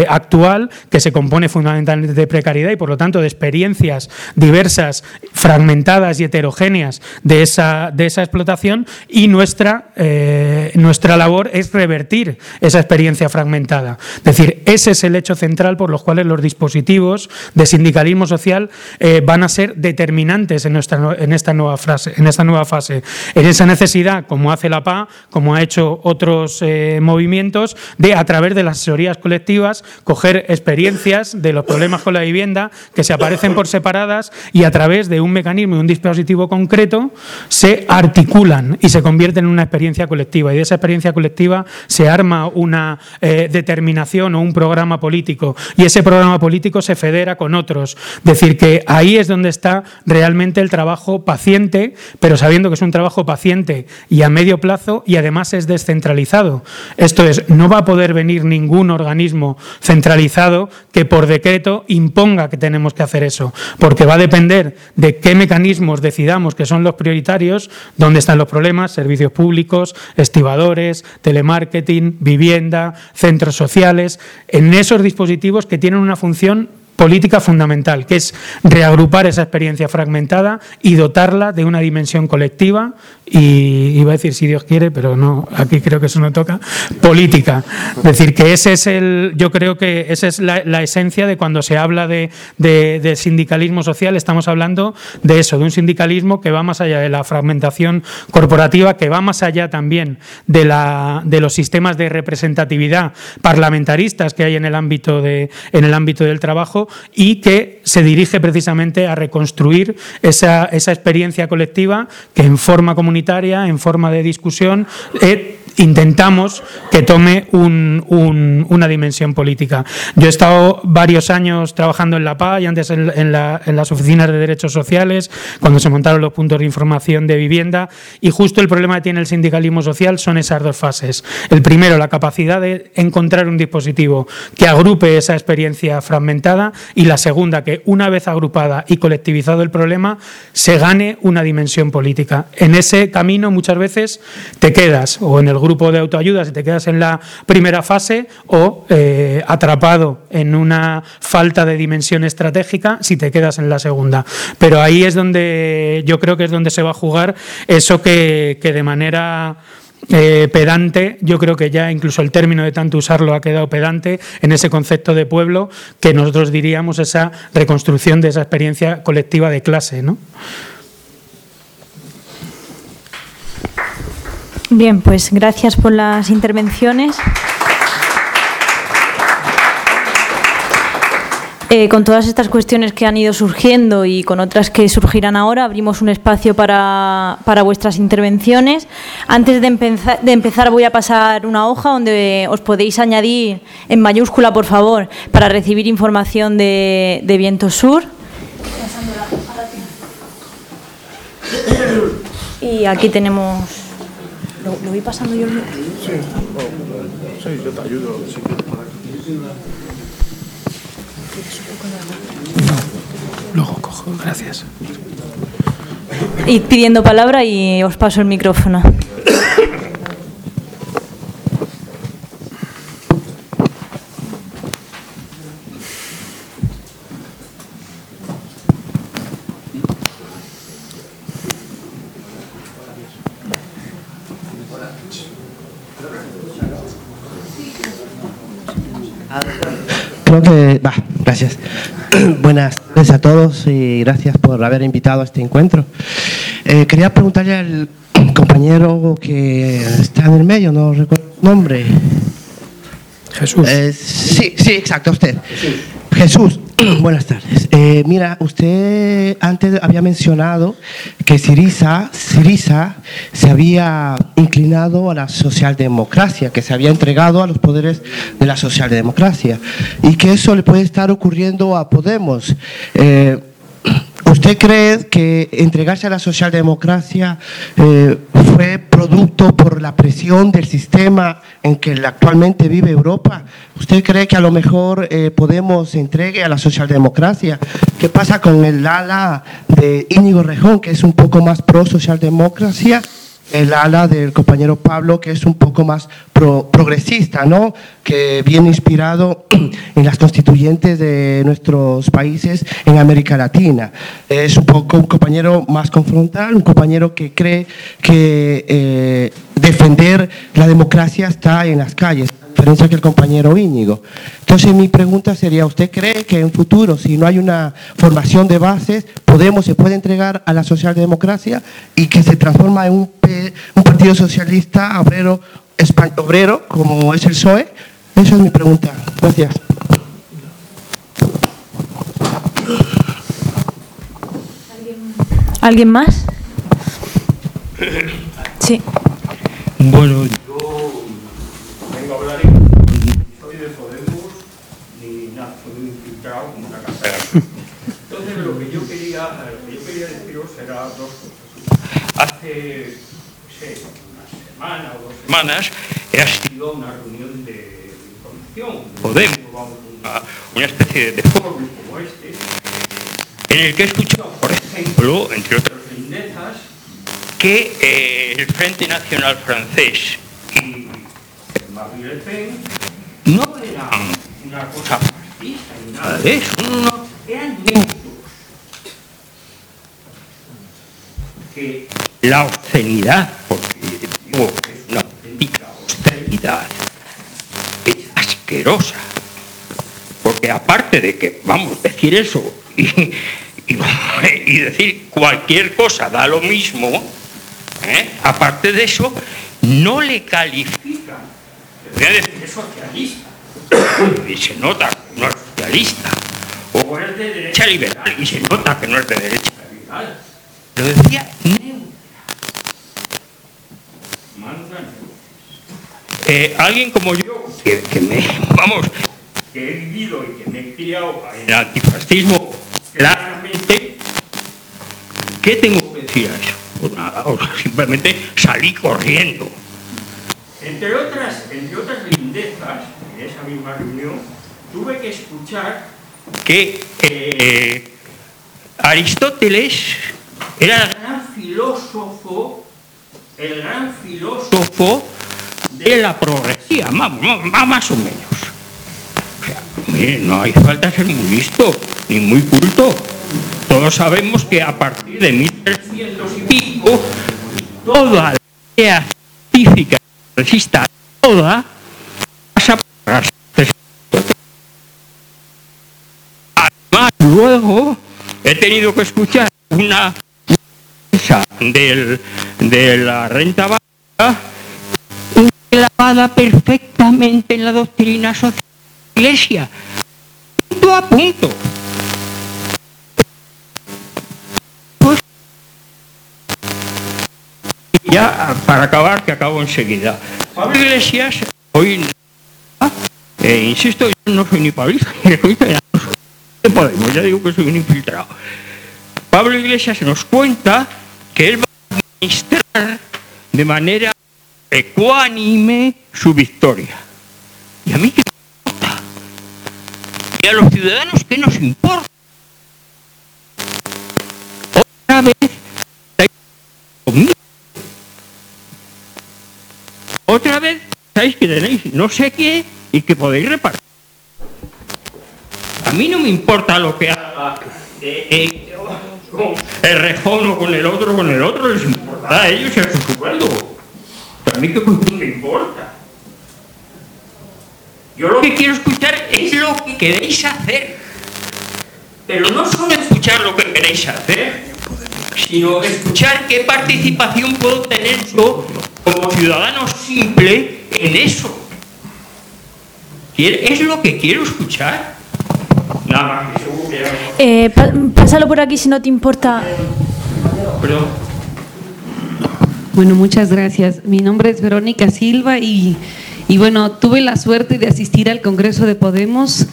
actual, que se compone fundamentalmente de precariedad y por lo tanto de experiencias diversas, fragmentadas y heterogéneas de esa, de esa explotación y nuestra, eh, nuestra labor es revertir esa experiencia fragmentada. Es decir, ese es el hecho central por los cuales los dispositivos de sindicalismo social eh, van a ser determinantes en, en, esta nueva frase, en esta nueva fase. En esa necesidad, como hace la PA, como ha hecho otros eh, movimientos, de a través de las asesorías colectivas coger experiencias de los problemas con la vivienda que se aparecen por separadas y a través de un mecanismo y un dispositivo concreto se articulan y se convierten en una experiencia colectiva. Y de esa experiencia colectiva se arma una eh, determinación o un programa político y ese programa político se federa con otros. Es decir, que ahí es donde está realmente el trabajo paciente, pero sabiendo que es un trabajo paciente y a medio plazo y además es descentralizado. Esto es, no va a poder venir ningún organismo centralizado que por decreto imponga que tenemos que hacer eso, porque va a depender de qué mecanismos decidamos que son los prioritarios, dónde están los problemas, servicios públicos, estibadores, telemarketing, vivienda, centros sociales, en esos dispositivos que tienen una función política fundamental, que es reagrupar esa experiencia fragmentada y dotarla de una dimensión colectiva y iba a decir si Dios quiere, pero no, aquí creo que eso no toca, política. Es decir, que ese es el, yo creo que esa es la, esencia de cuando se habla de, de, sindicalismo social, estamos hablando de eso, de un sindicalismo que va más allá de la fragmentación corporativa, que va más allá también de, la, de los sistemas de representatividad parlamentaristas que hay en el ámbito, de, en el ámbito del trabajo y que se dirige precisamente a reconstruir esa, esa experiencia colectiva que en forma comunitaria, en forma de discusión, eh, intentamos que tome una dimensión política. Yo he estado varios años trabajando en la PA y antes en, las oficinas de derechos sociales, cuando se montaron los puntos de información de vivienda, y justo el problema que tiene el sindicalismo social son esas dos fases. El primero, la capacidad de encontrar un dispositivo que agrupe esa experiencia fragmentada, y la segunda, que una vez agrupada y colectivizado el problema, se gane una dimensión política. En ese camino muchas veces te quedas o en el grupo de autoayuda si te quedas en la primera fase o eh, atrapado en una falta de dimensión estratégica si te quedas en la segunda. Pero ahí es donde yo creo que es donde se va a jugar eso que, de manera... Eh, pedante, yo creo que ya incluso el término de tanto usarlo ha quedado pedante en ese concepto de pueblo que nosotros diríamos esa reconstrucción de esa experiencia colectiva de clase. ¿no? Bien, pues gracias por las intervenciones. Eh, con todas estas cuestiones que han ido surgiendo y con otras que surgirán ahora, abrimos un espacio para, vuestras intervenciones. Antes de empezar, de empezar, voy a pasar una hoja donde os podéis añadir en mayúscula, por favor, para recibir información de, de Viento Sur. Y aquí tenemos ¿Lo, lo voy pasando yo el mío? Sí, sí, yo te ayudo. Si no, luego cojo, gracias. Y pidiendo palabra y os paso el micrófono. Creo que, va, gracias. Buenas tardes a todos y gracias por haber invitado a este encuentro. Eh, quería preguntarle al compañero que está en el medio, no recuerdo el nombre. Jesús. Eh, sí, sí, exacto, usted. Jesús, buenas tardes. Eh, mira, usted antes había mencionado que Siriza, Siriza se había inclinado a la socialdemocracia, que se había entregado a los poderes de la socialdemocracia y que eso le puede estar ocurriendo a Podemos. Eh, ¿Usted cree que entregarse a la socialdemocracia eh, fue producto por la presión del sistema en que actualmente vive Europa? ¿Usted cree que a lo mejor eh, Podemos entregue a la socialdemocracia? ¿Qué pasa con el ala de Íñigo Rejón, que es un poco más pro socialdemocracia? El ala del compañero Pablo, que es un poco más progresista, ¿no? que viene inspirado en las constituyentes de nuestros países en América Latina. Es un poco un compañero más confrontal, un compañero que cree que eh, defender la democracia está en las calles diferencia que el compañero Íñigo. Entonces mi pregunta sería, ¿usted cree que en futuro, si no hay una formación de bases, Podemos se puede entregar a la socialdemocracia y que se transforma en un, un partido socialista obrero, obrero, como es el PSOE? Esa es mi pregunta. Gracias. ¿Alguien más? Sí. Bueno, vengo a hablar soy de Podemos ni nada, como una casa. Entonces lo que yo quería, lo que yo quería deciros era dos cosas. Hace, no sé, una semana o dos semanas he asistido a una reunión de información. Podemos, vamos, una, una especie de foro como este, en el que he escuchado, por ejemplo, entre otras lindezas, que eh, el Frente Nacional Francés y Marine Le Pen no eran una cosa eso, eran neutros. Que la obscenidad, porque digo que es una auténtica austeridad, es asquerosa. Porque aparte de que, vamos, decir eso y, decir cualquier cosa da lo mismo, ¿eh? aparte de eso, no le califican voy a decir es socialista. Y se nota que no es socialista. O es de derecha liberal y se nota que no es de derecha liberal. Lo decía eh, alguien como yo, que, que me, vamos, que he vivido y que me he criado en el antifascismo, claramente, ¿qué tengo que decir a eso? Pues nada, o sea, simplemente salí corriendo. Entre otras, entre otras lindezas, en esa misma reunión, tuve que escuchar que eh, Aristóteles era el gran filósofo, el gran filósofo de la progresía, más, más- o menos. O sea, no hay falta ser muy listo ni muy culto. Todos sabemos que a partir de 1300 y pico, toda la idea científica resista toda. Además, luego he tenido que escuchar una del, de la renta básica clavada perfectamente en la doctrina social de la Iglesia, punto a punto. Pues, ya para acabar, que acabo enseguida. Pablo Iglesias, hoy, eh, insisto, yo no soy ni pablista ni Podemos, ya digo que soy un infiltrado. Pablo Iglesias nos cuenta que él va a administrar de manera ecuánime su victoria. ¿Y a mí qué me importa? ¿Y a los ciudadanos qué nos importa? Otra vez estáis conmigo. Otra vez sabéis que tenéis no sé qué y que podéis repartir. A mí no me importa lo que haga eh, eh, el rejón o con el otro, con el otro, les importará a ellos y a su sueldo. A mí qué me importa. Yo lo que quiero escuchar es lo que queréis hacer. Pero no solo escuchar lo que queréis hacer, sino escuchar qué participación puedo tener yo como ciudadano simple en eso. Es lo que quiero escuchar. Nada más, Eh, pásalo por aquí si no te importa. Perdón. Bueno, muchas gracias. Mi nombre es Verónica Silva y, y bueno, tuve la suerte de asistir al Congreso de Podemos.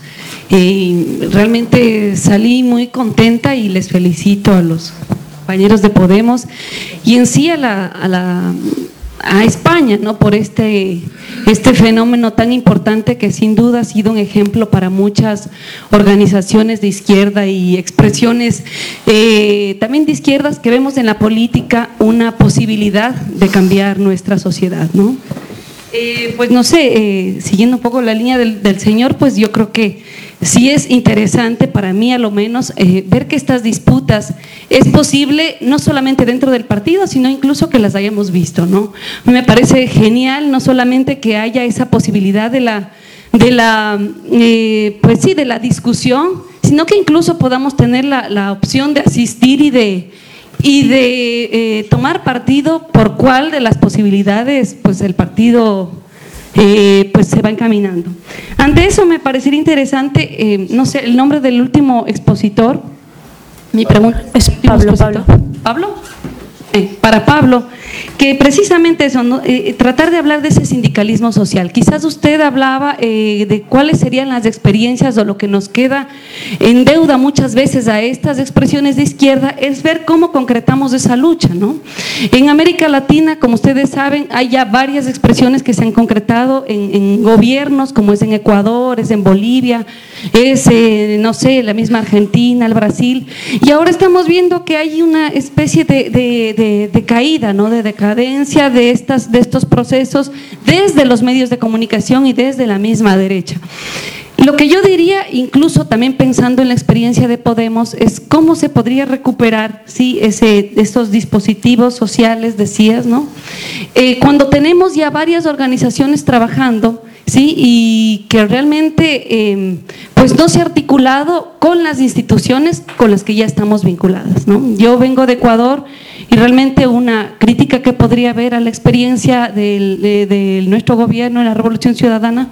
Eh, realmente salí muy contenta y les felicito a los compañeros de Podemos y en sí a la, a la a España, ¿no? Por este, este fenómeno tan importante que sin duda ha sido un ejemplo para muchas organizaciones de izquierda y expresiones eh, también de izquierdas que vemos en la política una posibilidad de cambiar nuestra sociedad, ¿no? Eh, pues no sé, eh, siguiendo un poco la línea del, del señor, pues yo creo que sí es interesante para mí a lo menos eh, ver que estas disputas es posible no solamente dentro del partido, sino incluso que las hayamos visto, ¿no? Me parece genial no solamente que haya esa posibilidad de la, de la eh, pues sí, de la discusión, sino que incluso podamos tener la, la opción de asistir y de y de eh, tomar partido por cuál de las posibilidades pues el partido eh, pues se va encaminando. Ante eso me parecería interesante, eh, no sé, el nombre del último expositor. Mi pregunta Es Pablo, expositor. ¿Pablo? Eh, para Pablo, que precisamente eso. Eh, tratar de hablar de ese sindicalismo social. Quizás usted hablaba eh, de cuáles serían las experiencias o lo que nos queda en deuda muchas veces a estas expresiones de izquierda, es ver cómo concretamos esa lucha. ¿no? En América Latina, como ustedes saben, hay ya varias expresiones que se han concretado en, en gobiernos, como es en Ecuador, es en Bolivia, es, eh, no sé, la misma Argentina, el Brasil, y ahora estamos viendo que hay una especie de- de caída, ¿no? de decadencia de, estas, de estos procesos desde los medios de comunicación y desde la misma derecha. Lo que yo diría, incluso también pensando en la experiencia de Podemos, es cómo se podría recuperar ¿sí? Ese, estos dispositivos sociales, decías, ¿no? Eh, cuando tenemos ya varias organizaciones trabajando, ¿sí? y que realmente eh, pues no se ha articulado con las instituciones con las que ya estamos vinculadas. ¿no? Yo vengo de Ecuador y realmente una crítica que podría haber a la experiencia de, nuestro gobierno en la Revolución Ciudadana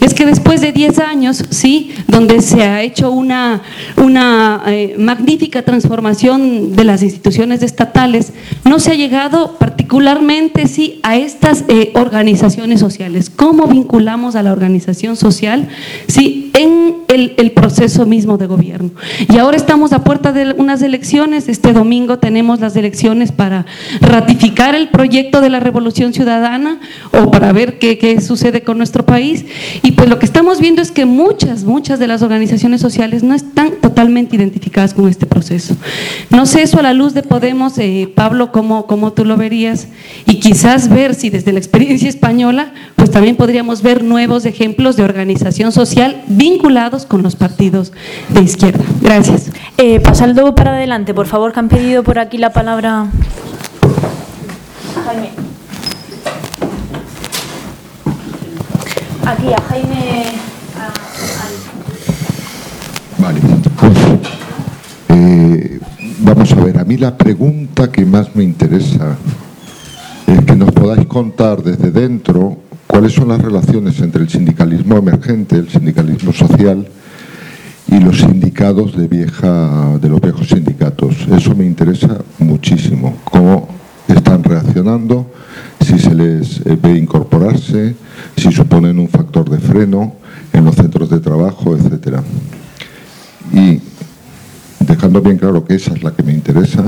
es que después de 10 años, sí, donde se ha hecho una, una eh, magnífica transformación de las instituciones estatales, no se ha llegado particularmente sí a estas eh, organizaciones sociales. ¿Cómo vinculamos a la organización social sí, en el, proceso mismo de gobierno? Y ahora estamos a puerta de unas elecciones, este domingo tenemos las elecciones para ratificar el proyecto de la Revolución Ciudadana o para ver qué, qué sucede con nuestro país. Y pues lo que estamos viendo es que muchas, muchas de las organizaciones sociales no están totalmente identificadas con este proceso. No sé eso a la luz de Podemos, eh, Pablo, cómo, cómo tú lo verías y quizás ver si desde la experiencia española, pues también podríamos ver nuevos ejemplos de organización social vinculados con los partidos de izquierda. Gracias. Eh, pasando para adelante, por favor, que han pedido por aquí la palabra. Jaime. Aquí, a Jaime. Vale, pues eh, vamos a ver, a mí la pregunta que más me interesa es que nos podáis contar desde dentro cuáles son las relaciones entre el sindicalismo emergente, el sindicalismo social, y los sindicatos de, vieja, de los viejos sindicatos. Eso me interesa muchísimo, cómo están reaccionando, si se les eh, ve incorporarse, si suponen un factor de freno en los centros de trabajo, etcétera. Y dejando bien claro que esa es la que me interesa,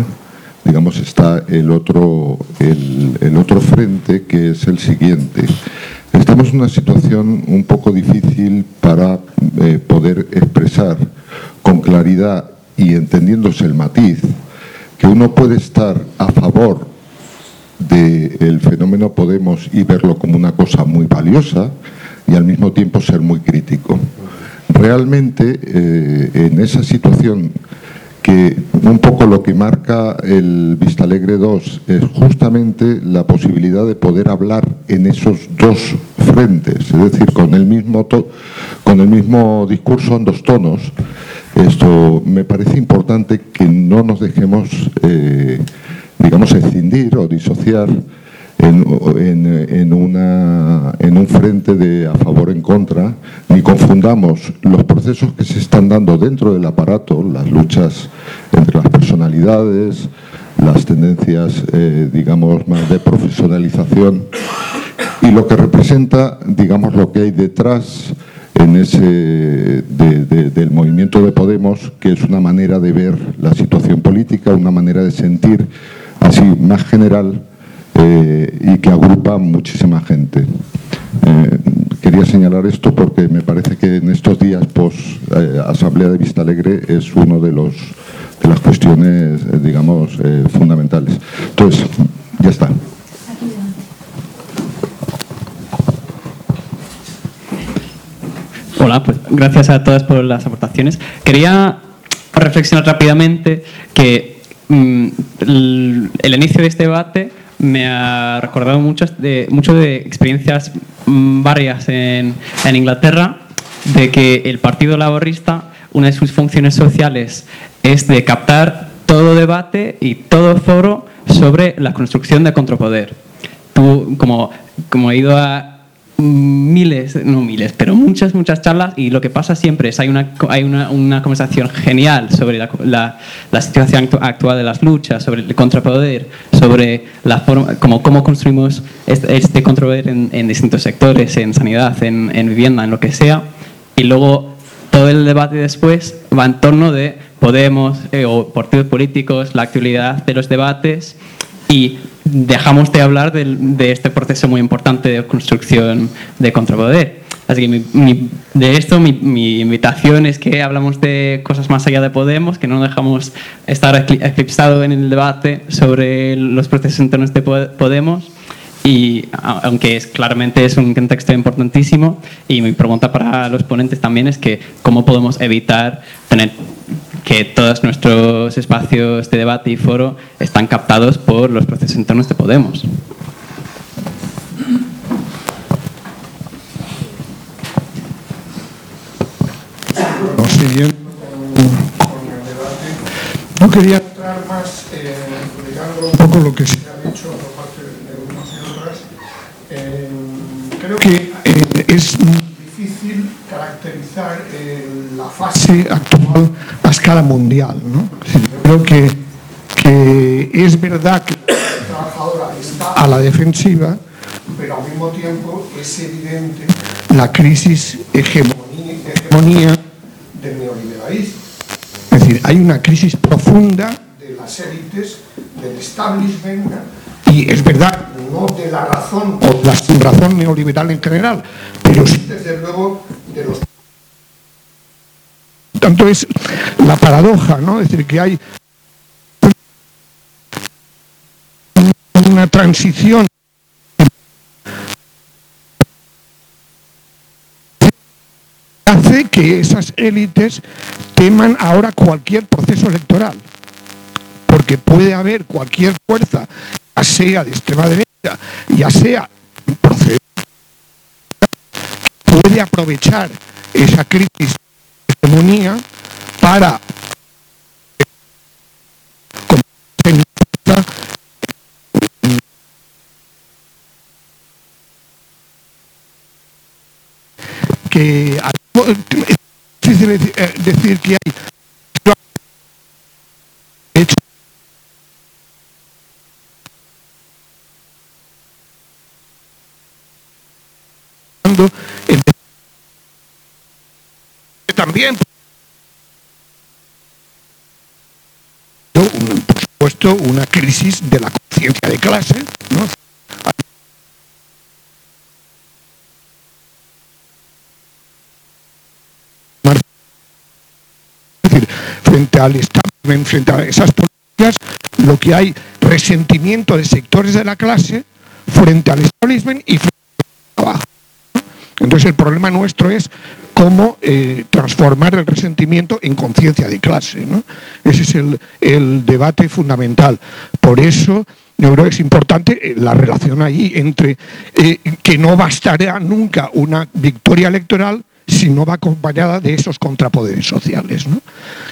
digamos, está el otro, el, otro frente que es el siguiente. Estamos en una situación un poco difícil para eh, poder expresar con claridad y entendiéndose el matiz que uno puede estar a favor del fenómeno Podemos y verlo como una cosa muy valiosa y al mismo tiempo ser muy crítico. Realmente eh, en esa situación que un poco lo que marca el Vista Alegre 2 es justamente la posibilidad de poder hablar en esos dos frentes, es decir, con el mismo, con el mismo discurso en dos tonos. Esto me parece importante que no nos dejemos, eh, digamos, escindir o disociar en, un frente de a favor en contra, ni confundamos los procesos que se están dando dentro del aparato, las luchas entre las personalidades, las tendencias, eh, digamos, más de profesionalización y lo que representa, digamos, lo que hay detrás en ese del movimiento de Podemos, que es una manera de ver la situación política, una manera de sentir así más general eh, y que agrupa muchísima gente. Eh, quería señalar esto porque me parece que en estos días post eh, Asamblea de Vista Alegre es uno de los de las cuestiones, digamos, fundamentales. Entonces, ya está. Hola, pues gracias a todas por las aportaciones. Quería reflexionar rápidamente que mm, el inicio de este debate me ha recordado mucho de, de experiencias mm, varias en, en Inglaterra, de que el Partido Laborista, una de sus funciones sociales es de captar todo debate y todo foro sobre la construcción de contrapoder. Tú, como, como he ido a miles, no miles, pero muchas, muchas charlas y lo que pasa siempre es hay una, hay una, una conversación genial sobre la, la, situación actual de las luchas, sobre el contrapoder, sobre la forma, como, cómo construimos este, este contrapoder en, en, distintos sectores, en sanidad, en, en vivienda, en lo que sea, y luego todo el debate después va en torno de Podemos eh, o partidos políticos, la actualidad de los debates y dejamos de hablar de, este proceso muy importante de construcción de contrapoder. Así que de esto mi, invitación es que hablamos de cosas más allá de Podemos, que no dejamos estar eclipsado en el debate sobre los procesos internos de Podemos y aunque es, claramente es un contexto importantísimo y mi pregunta para los ponentes también es que cómo podemos evitar tener que todos nuestros espacios de debate y foro están captados por los procesos internos de Podemos. No, quería centrar más, eh, un poco lo que se ha dicho por parte de unos y otras. Eh, creo que eh, es difícil caracterizar eh, la fase actual a escala mundial. ¿no? Creo que, que es verdad que la trabajadora está a la defensiva, pero al mismo tiempo es evidente la crisis hegemonía, del neoliberalismo. Es decir, hay una crisis profunda de las élites, del establishment, ¿no? Y es verdad, no de la razón o la sin razón neoliberal en general, pero sí desde luego de los... Tanto es la paradoja, ¿no? Es decir, que hay una transición hace que esas élites teman ahora cualquier proceso electoral, porque puede haber cualquier fuerza, ya sea de extrema derecha, ya sea procedente, puede aprovechar esa crisis de hegemonía para que es difícil decir que hay hecho también por supuesto una crisis de la conciencia de clase frente al establishment, frente a esas políticas, lo que hay resentimiento de sectores de la clase frente al establishment y frente al trabajo. Entonces el problema nuestro es cómo eh, transformar el resentimiento en conciencia de clase. ¿no? Ese es el, debate fundamental. Por eso yo creo que es importante eh, la relación ahí entre eh, que no bastará nunca una victoria electoral si no va acompañada de esos contrapoderes sociales. ¿no?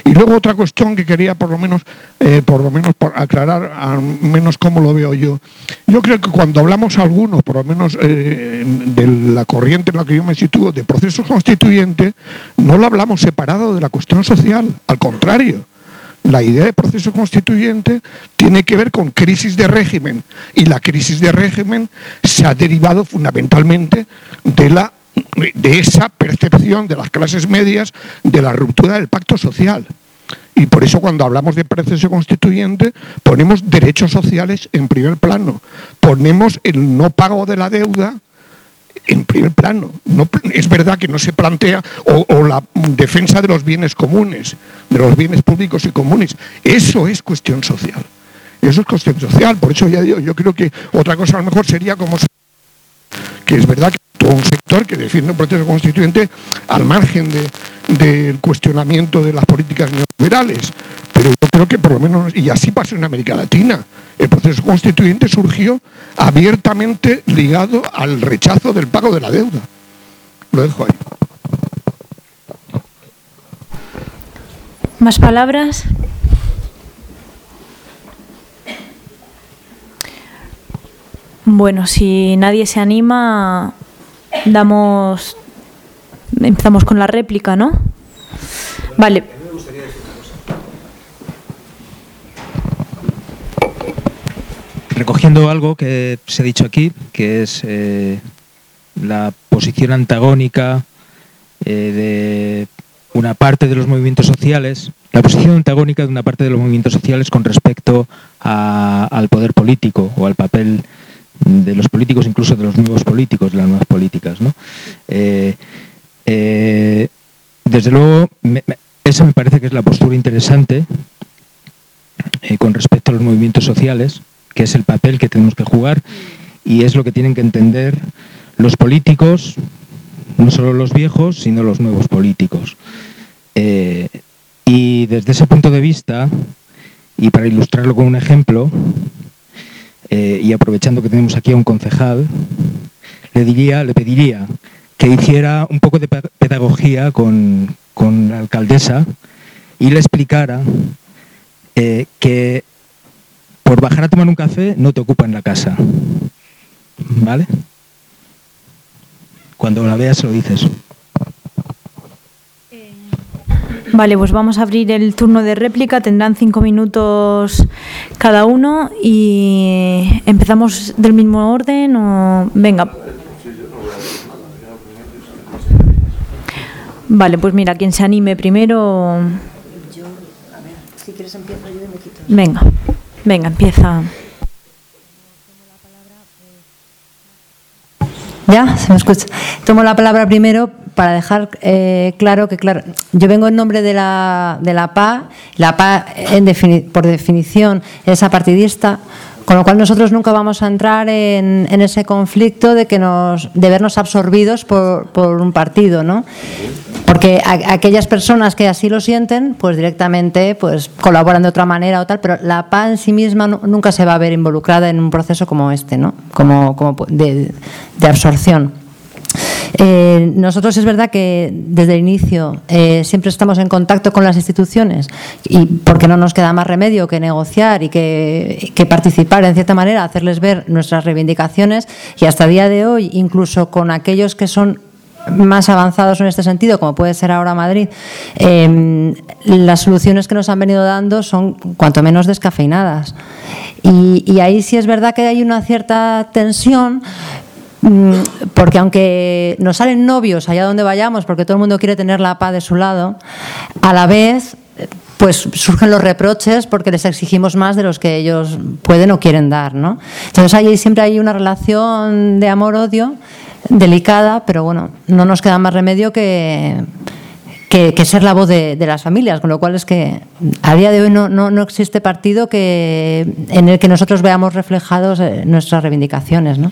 Y luego otra cuestión que quería por lo menos, eh, por lo menos aclarar, al menos cómo lo veo yo. Yo creo que cuando hablamos algunos, por lo menos eh, de la corriente en la que yo me sitúo, de proceso constituyente, no lo hablamos separado de la cuestión social, al contrario. La idea de proceso constituyente tiene que ver con crisis de régimen y la crisis de régimen se ha derivado fundamentalmente de la de esa percepción de las clases medias de la ruptura del pacto social. Y por eso cuando hablamos de proceso constituyente ponemos derechos sociales en primer plano, ponemos el no pago de la deuda en primer plano. No, es verdad que no se plantea, o, o, la defensa de los bienes comunes, de los bienes públicos y comunes. Eso es cuestión social. Eso es cuestión social. Por eso ya digo, yo creo que otra cosa a lo mejor sería como que es verdad que todo un sector que defiende un proceso constituyente al margen del de, cuestionamiento de las políticas neoliberales. Pero yo creo que por lo menos, y así pasó en América Latina, el proceso constituyente surgió abiertamente ligado al rechazo del pago de la deuda. Lo dejo ahí. ¿Más palabras? Bueno, si nadie se anima, damos. Empezamos con la réplica, ¿no? Vale. Recogiendo algo que se ha dicho aquí, que es eh, la posición antagónica eh, de una parte de los movimientos sociales, la posición antagónica de una parte de los movimientos sociales con respecto a, al poder político o al papel de los políticos, incluso de los nuevos políticos, de las nuevas políticas. ¿no? Eh, eh, desde luego, me, me, esa me parece que es la postura interesante eh, con respecto a los movimientos sociales, que es el papel que tenemos que jugar y es lo que tienen que entender los políticos, no solo los viejos, sino los nuevos políticos. Y desde ese punto de vista, y para ilustrarlo con un ejemplo, eh, y aprovechando que tenemos aquí a un concejal, le, diría, le pediría que hiciera un poco de pedagogía con, con la alcaldesa y le explicara eh, que por bajar a tomar un café no te ocupa en la casa. ¿Vale? Cuando la veas lo dices. Vale, pues vamos a abrir el turno de réplica. Tendrán cinco minutos cada uno y empezamos del mismo orden o venga. Vale, pues mira, quien se anime primero. Si quieres empiezo yo y me quito. Venga, venga, empieza. ¿Ya? ¿Se me escucha? Tomo la palabra primero para dejar eh, claro que, claro, yo vengo en nombre de la, de la PA. La PA, en defini- por definición, es apartidista, con lo cual nosotros nunca vamos a entrar en, en ese conflicto de, que nos, de vernos absorbidos por, por un partido, ¿no? Porque a- aquellas personas que así lo sienten, pues directamente pues colaboran de otra manera o tal, pero la PA en sí misma nu- nunca se va a ver involucrada en un proceso como este, ¿no? Como, como de, de absorción. Eh, nosotros es verdad que desde el inicio eh, siempre estamos en contacto con las instituciones y porque no nos queda más remedio que negociar y que, participar en cierta manera, hacerles ver nuestras reivindicaciones y hasta día de hoy, incluso con aquellos que son más avanzados en este sentido, como puede ser ahora Madrid, eh, las soluciones que nos han venido dando son cuanto menos descafeinadas. Y, y ahí sí es verdad que hay una cierta tensión, porque aunque nos salen novios allá donde vayamos, porque todo el mundo quiere tener la paz de su lado, a la vez pues surgen los reproches porque les exigimos más de los que ellos pueden o quieren dar, ¿no? Entonces ahí siempre hay una relación de amor-odio delicada, pero bueno, no nos queda más remedio que, que, que ser la voz de, de las familias, con lo cual es que a día de hoy no, no, no existe partido que, en el que nosotros veamos reflejados eh, nuestras reivindicaciones, ¿no?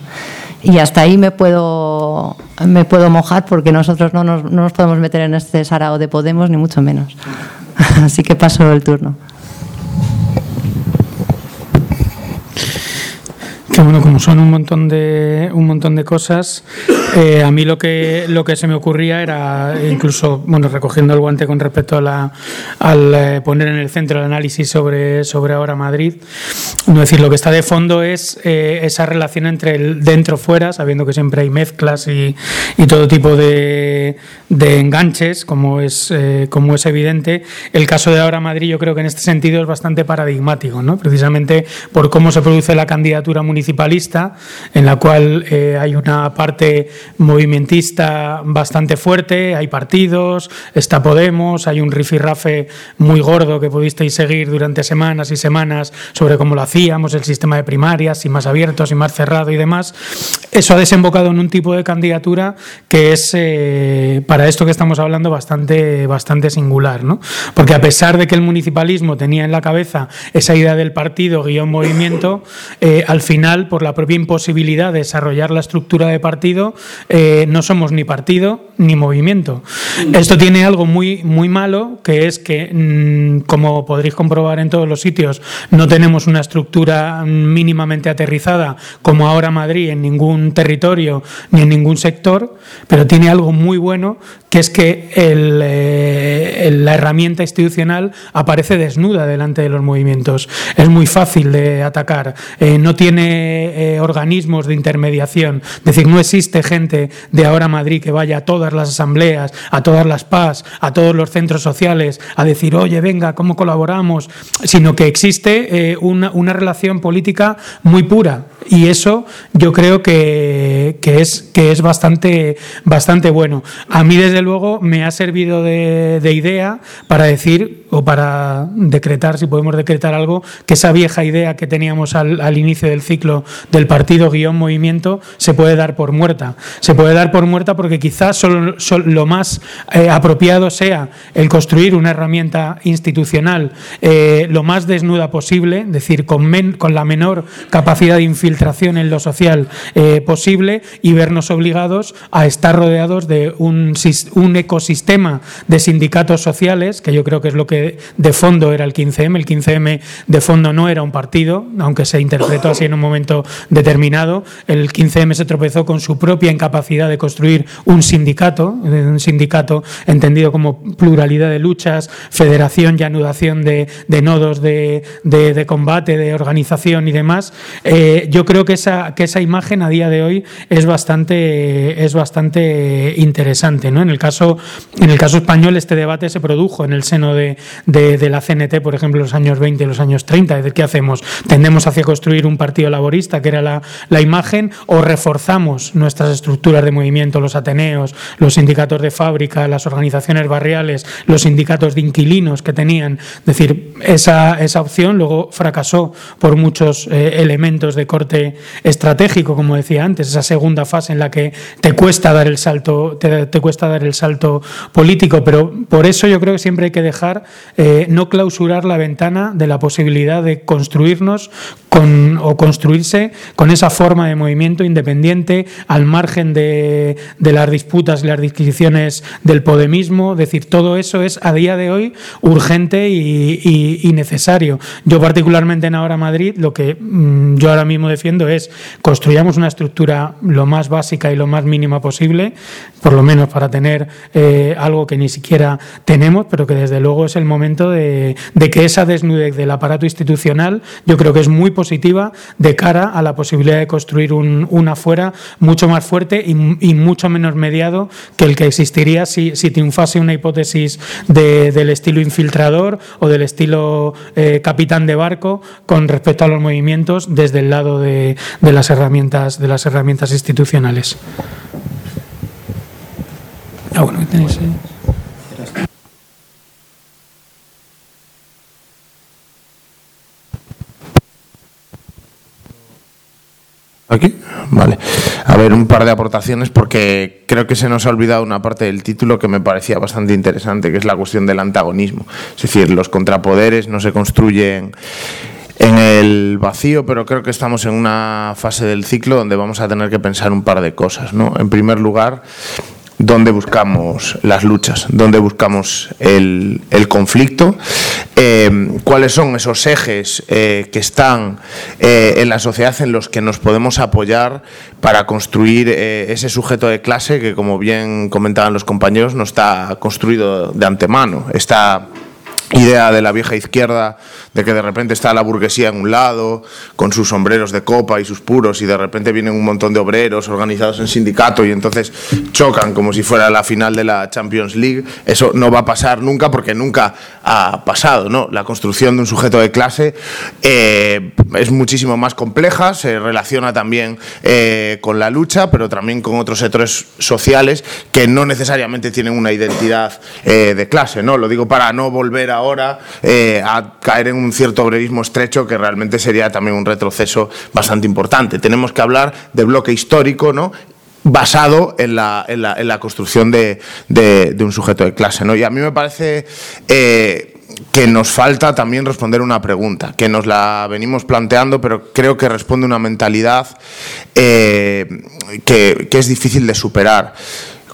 Y hasta ahí me puedo, me puedo mojar porque nosotros no nos, no nos podemos meter en este sarao de Podemos, ni mucho menos. Así que paso el turno. Que bueno, como son un montón de un montón de cosas, eh, a mí lo que lo que se me ocurría era incluso bueno recogiendo el guante con respecto a la, al eh, poner en el centro el análisis sobre sobre ahora Madrid, no decir lo que está de fondo es eh, esa relación entre el dentro fuera, sabiendo que siempre hay mezclas y, y todo tipo de, de enganches, como es como es evidente. El caso de ahora Madrid yo creo que en este sentido es bastante paradigmático, ¿no? precisamente por cómo se produce la candidatura municipalista, en la cual eh, hay una parte movimentista bastante fuerte, hay partidos, está Podemos, hay un rifirrafe muy gordo que pudisteis seguir durante semanas y semanas sobre cómo lo hacíamos, el sistema de primarias, si más abierto, si más cerrado y demás. Eso ha desembocado en un tipo de candidatura que es, eh, para esto que estamos hablando, bastante, bastante singular, ¿no? Porque a pesar de que el municipalismo tenía en la cabeza esa idea del partido guion movimiento, eh, al final, por la propia imposibilidad de desarrollar la estructura de partido, eh, no somos ni partido ni movimiento. Esto tiene algo muy, muy malo, que es que, mm, como podréis comprobar en todos los sitios, no tenemos una estructura mínimamente aterrizada como ahora Madrid en ningún territorio ni en ningún sector, pero tiene algo muy bueno, que es que eh, la herramienta institucional aparece desnuda delante de los movimientos. Es muy fácil de atacar. Eh, no tiene eh, organismos de intermediación. Es decir, no existe gente de ahora Madrid que vaya a todas las asambleas, a todas las PAS, a todos los centros sociales a decir, oye, venga, ¿cómo colaboramos? Sino que existe eh, una, una relación política muy pura. Y eso yo creo que, es, que es bastante, bastante bueno. A mí, desde luego, me ha servido de, de idea para decir o para decretar, si podemos decretar algo, que esa vieja idea que teníamos al, inicio del ciclo del partido guion movimiento se puede dar por muerta. Se puede dar por muerta porque quizás solo lo más eh, apropiado sea el construir una herramienta institucional eh, lo más desnuda posible, es decir, con, men- con la menor capacidad de infiltración infiltración en lo social eh, posible y vernos obligados a estar rodeados de un, un ecosistema de sindicatos sociales, que yo creo que es lo que de fondo era el 15M. El 15M de fondo no era un partido, aunque se interpretó así en un momento determinado. El 15M se tropezó con su propia incapacidad de construir un sindicato, un sindicato entendido como pluralidad de luchas, federación y anudación de, nodos de, combate, de organización y demás. Eh, yo creo que esa, que esa imagen a día de hoy es bastante, es bastante interesante. ¿no? En, el caso, en el caso español, este debate se produjo en el seno de, la CNT, por ejemplo, en los años 20 y los años 30. Es ¿qué hacemos? ¿Tendemos hacia construir un partido laborista, que era la, la imagen, o reforzamos nuestras estructuras de movimiento, los ateneos, los sindicatos de fábrica, las organizaciones barriales, los sindicatos de inquilinos que tenían? Es decir, esa, esa opción luego fracasó por muchos eh, elementos de corte estratégico, como decía antes, esa segunda fase en la que te cuesta dar el salto, te, cuesta dar el salto político, pero por eso yo creo que siempre hay que dejar eh, no clausurar la ventana de la posibilidad de construirnos con, o construirse con esa forma de movimiento independiente al margen de, las disputas y las disquisiciones del podemismo. Es decir, todo eso es a día de hoy urgente y, necesario. Yo particularmente en Ahora Madrid lo que mm, yo ahora mismo es construyamos una estructura lo más básica y lo más mínima posible, por lo menos para tener eh, algo que ni siquiera tenemos, pero que desde luego es el momento de, que esa desnudez del aparato institucional yo creo que es muy positiva de cara a la posibilidad de construir un, una fuera mucho más fuerte y, mucho menos mediado que el que existiría si, triunfase una hipótesis del estilo infiltrador o del estilo eh, capitán de barco con respecto a los movimientos desde el lado de, de las herramientas de las herramientas institucionales. Ah, bueno, tenéis, ¿Aquí? Vale. A ver, un par de aportaciones porque creo que se nos ha olvidado una parte del título que me parecía bastante interesante, que es la cuestión del antagonismo. Es decir, los contrapoderes no se construyen en el vacío, pero creo que estamos en una fase del ciclo donde vamos a tener que pensar un par de cosas. ¿no? En primer lugar, dónde buscamos las luchas, dónde buscamos el, conflicto, eh, cuáles son esos ejes eh, que están eh, en la sociedad en los que nos podemos apoyar para construir ese sujeto de clase que, como bien comentaban los compañeros, no está construido de antemano, está idea de la vieja izquierda de que de repente está la burguesía en un lado, con sus sombreros de copa y sus puros, y de repente vienen un montón de obreros organizados en sindicato y entonces chocan como si fuera la final de la Champions League. Eso no va a pasar nunca porque nunca ha pasado. ¿no? La construcción de un sujeto de clase eh, es muchísimo más compleja, se relaciona también eh, con la lucha, pero también con otros sectores sociales que no necesariamente tienen una identidad eh, de clase. ¿no? Lo digo para no volver ahora a caer en un cierto obrerismo estrecho que realmente sería también un retroceso bastante importante. Tenemos que hablar de bloque histórico, ¿no? basado en la, en la, en la construcción de, de, un sujeto de clase. ¿no? Y a mí me parece eh, que nos falta también responder una pregunta, que nos la venimos planteando, pero creo que responde una mentalidad eh, que, que es difícil de superar.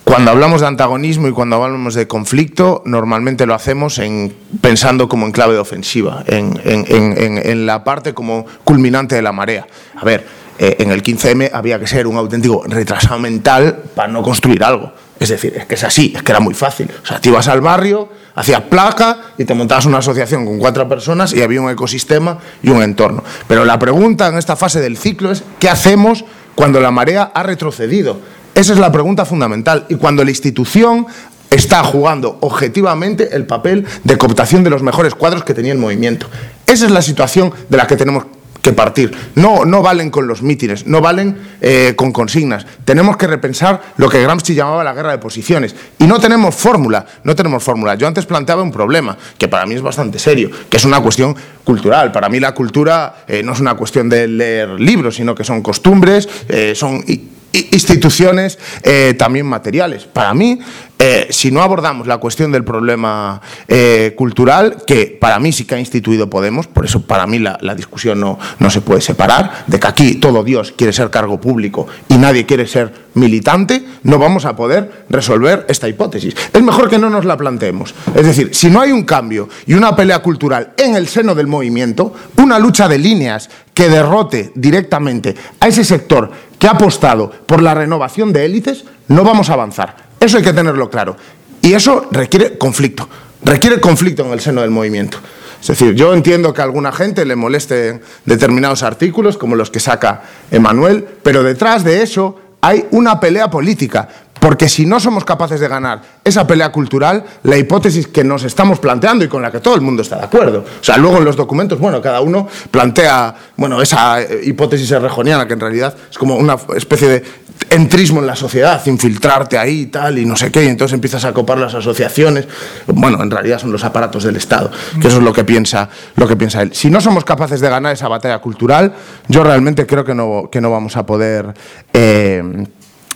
Cuando hablamos de antagonismo y cuando hablamos de conflicto, normalmente lo hacemos en, pensando como en clave de ofensiva, en, la parte como culminante de la marea. A ver, eh, en el 15M había que ser un auténtico retrasado mental para no construir algo. Es decir, es que es así, es que era muy fácil. O sea, te ibas al barrio, hacías placa y te montabas una asociación con cuatro personas y había un ecosistema y un entorno. Pero la pregunta en esta fase del ciclo es, ¿qué hacemos cuando la marea ha retrocedido? Esa es la pregunta fundamental. Y cuando la institución está jugando objetivamente el papel de cooptación de los mejores cuadros que tenía el movimiento. Esa es la situación de la que tenemos que partir. No, no valen con los mítines, no valen eh, con consignas. Tenemos que repensar lo que Gramsci llamaba la guerra de posiciones. Y no tenemos fórmula, no tenemos fórmula. Yo antes planteaba un problema, que para mí es bastante serio, que es una cuestión cultural. Para mí la cultura eh, no es una cuestión de leer libros, sino que son costumbres, eh, son instituciones eh, también materiales. Para mí, eh, si no abordamos la cuestión del problema eh, cultural, que para mí sí que ha instituido Podemos, por eso para mí la, discusión no, no, se puede separar, de que aquí todo Dios quiere ser cargo público y nadie quiere ser militante, no vamos a poder resolver esta hipótesis. Es mejor que no nos la planteemos. Es decir, si no hay un cambio y una pelea cultural en el seno del movimiento, una lucha de líneas que derrote directamente a ese sector que ha apostado por la renovación de élites, no vamos a avanzar. Eso hay que tenerlo claro. Y eso requiere conflicto, requiere conflicto en el seno del movimiento. Es decir, yo entiendo que a alguna gente le molesten determinados artículos, como los que saca Emanuel, pero detrás de eso hay una pelea política. Porque si no somos capaces de ganar esa pelea cultural, la hipótesis que nos estamos planteando y con la que todo el mundo está de acuerdo. O sea, luego en los documentos, bueno, cada uno plantea, bueno, esa eh, hipótesis errejoniana que en realidad es como una especie de entrismo en la sociedad, infiltrarte ahí y tal, y no sé qué, y entonces empiezas a copar las asociaciones. Bueno, en realidad son los aparatos del Estado, que eso es lo que piensa, lo que piensa él. Si no somos capaces de ganar esa batalla cultural, yo realmente creo que no, que no vamos a poder. Eh,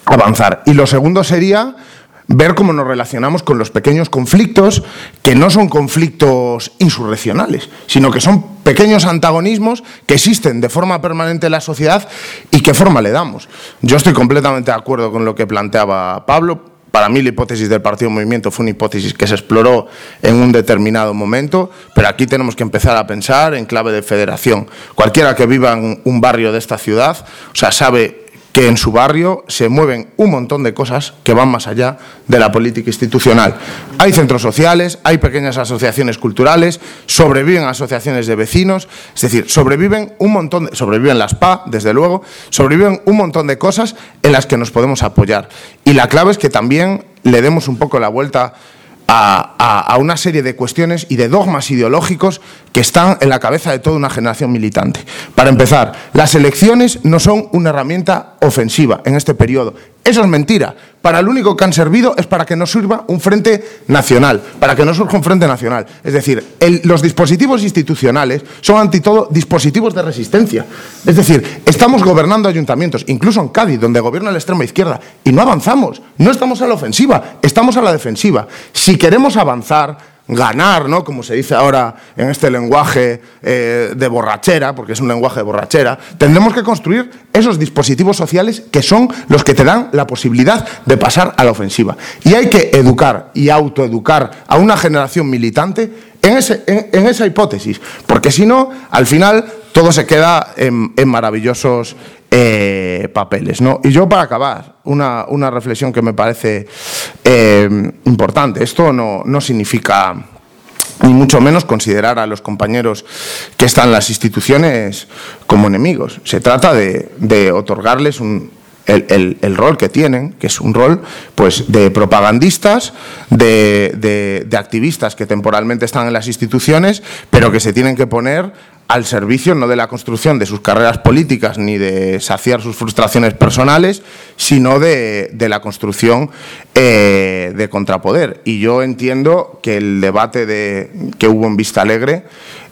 avanzar. Y lo segundo sería ver cómo nos relacionamos con los pequeños conflictos, que no son conflictos insurreccionales, sino que son pequeños antagonismos que existen de forma permanente en la sociedad y qué forma le damos. Yo estoy completamente de acuerdo con lo que planteaba Pablo. Para mí la hipótesis del Partido Movimiento fue una hipótesis que se exploró en un determinado momento, pero aquí tenemos que empezar a pensar en clave de federación. Cualquiera que viva en un barrio de esta ciudad, o sea, sabe que en su barrio se mueven un montón de cosas que van más allá de la política institucional. Hay centros sociales, hay pequeñas asociaciones culturales, sobreviven asociaciones de vecinos, es decir, sobreviven un montón, de, sobreviven las PA, desde luego, sobreviven un montón de cosas en las que nos podemos apoyar. Y la clave es que también le demos un poco la vuelta a, una serie de cuestiones y de dogmas ideológicos que están en la cabeza de toda una generación militante. Para empezar, las elecciones no son una herramienta ofensiva en este periodo. Eso es mentira. Para lo único que han servido es para que no sirva un frente nacional, para que no surja un frente nacional. Es decir, los dispositivos institucionales son ante todo dispositivos de resistencia. Es decir, estamos gobernando ayuntamientos, incluso en Cádiz, donde gobierna la extrema izquierda, y no avanzamos. No estamos a la ofensiva, estamos a la defensiva. Si queremos avanzar, ganar, ¿no? como se dice ahora en este lenguaje eh, de borrachera, porque es un lenguaje de borrachera, tendremos que construir esos dispositivos sociales que son los que te dan la posibilidad de pasar a la ofensiva. Y hay que educar y autoeducar a una generación militante en, en, esa hipótesis, porque si no, al final todo se queda en, maravillosos eh, papeles. ¿no? Y yo para acabar, una, una reflexión que me parece eh, importante. Esto no, no significa ni mucho menos considerar a los compañeros que están en las instituciones como enemigos. Se trata de, de otorgarles un, el, el, rol que tienen, que es un rol pues, de propagandistas, de, de, activistas que temporalmente están en las instituciones, pero que se tienen que poner al servicio no de la construcción de sus carreras políticas ni de saciar sus frustraciones personales, sino de, la construcción eh, de contrapoder. Y yo entiendo que el debate de, que hubo en Vista Alegre,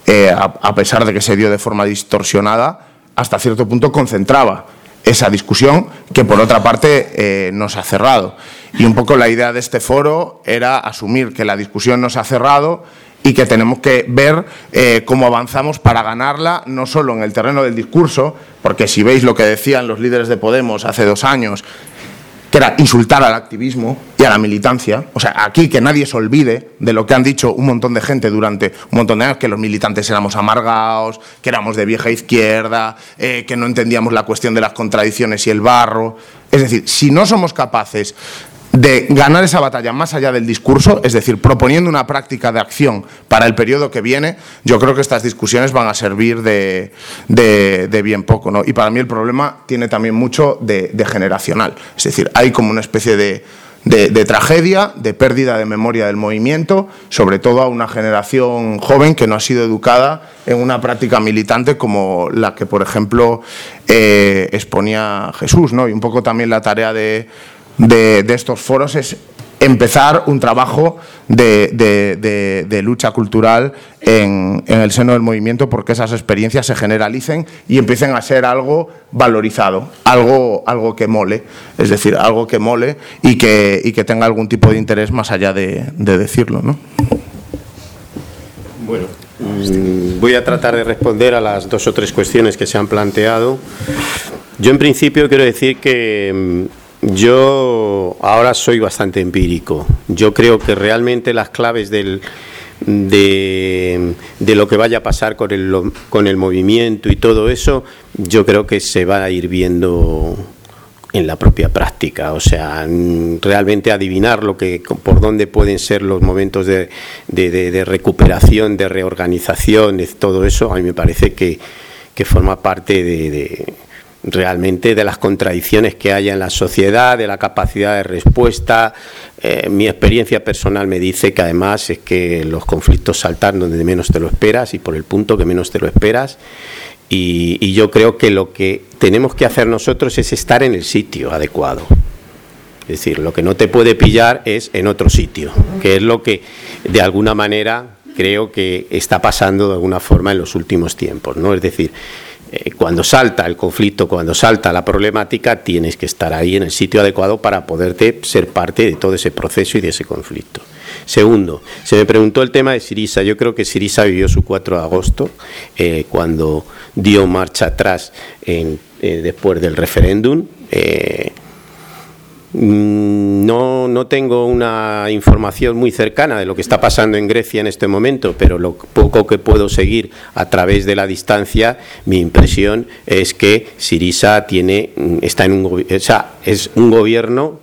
eh, a, pesar de que se dio de forma distorsionada, hasta cierto punto concentraba esa discusión que por otra parte eh, no se ha cerrado. Y un poco la idea de este foro era asumir que la discusión no se ha cerrado y que tenemos que ver eh, cómo avanzamos para ganarla, no solo en el terreno del discurso, porque si veis lo que decían los líderes de Podemos hace dos años, que era insultar al activismo y a la militancia. O sea, aquí que nadie se olvide de lo que han dicho un montón de gente durante un montón de años, que los militantes éramos amargados, que éramos de vieja izquierda, eh, que no entendíamos la cuestión de las contradicciones y el barro. Es decir, si no somos capaces de ganar esa batalla más allá del discurso, es decir, proponiendo una práctica de acción para el periodo que viene, yo creo que estas discusiones van a servir de, bien poco. ¿no? Y para mí el problema tiene también mucho de, generacional, es decir, hay como una especie de, de, tragedia, de pérdida de memoria del movimiento, sobre todo a una generación joven que no ha sido educada en una práctica militante como la que, por ejemplo, eh, exponía Jesús, ¿no? Y un poco también la tarea de de, estos foros es empezar un trabajo de, de- lucha cultural en, en el seno del movimiento porque esas experiencias se generalicen y empiecen a ser algo valorizado, algo, algo que mole, es decir, algo que mole y que, y que tenga algún tipo de interés más allá de, de decirlo. ¿no? Bueno, mm, voy a tratar de responder a las dos o tres cuestiones que se han planteado. Yo en principio quiero decir que mm, yo ahora soy bastante empírico. Yo creo que realmente las claves del, de, de lo que vaya a pasar con el, con el movimiento y todo eso, yo creo que se va a ir viendo en la propia práctica, o sea, realmente adivinar lo que por dónde pueden ser los momentos de, de- de- recuperación, de reorganización, todo eso, a mí me parece que, que forma parte de- realmente de las contradicciones que haya en la sociedad, de la capacidad de respuesta. Eh, mi experiencia personal me dice que además es que los conflictos saltan donde menos te lo esperas y por el punto que menos te lo esperas. Y, y yo creo que lo que tenemos que hacer nosotros es estar en el sitio adecuado. Es decir, lo que no te puede pillar es en otro sitio, que es lo que de alguna manera creo que está pasando de alguna forma en los últimos tiempos, ¿no? Es decir, eh, cuando salta el conflicto, cuando salta la problemática, tienes que estar ahí en el sitio adecuado para poderte ser parte de todo ese proceso y de ese conflicto. Segundo, se me preguntó el tema de Sirisa. Yo creo que Sirisa vivió su 4 de agosto eh, cuando dio marcha atrás en- eh, después del referéndum. Mm, No, no tengo una información muy cercana de lo que está pasando en Grecia en este momento, pero lo poco que puedo seguir a través de la distancia, mi impresión es que Sirisa tiene, mm, está en un, es un gobierno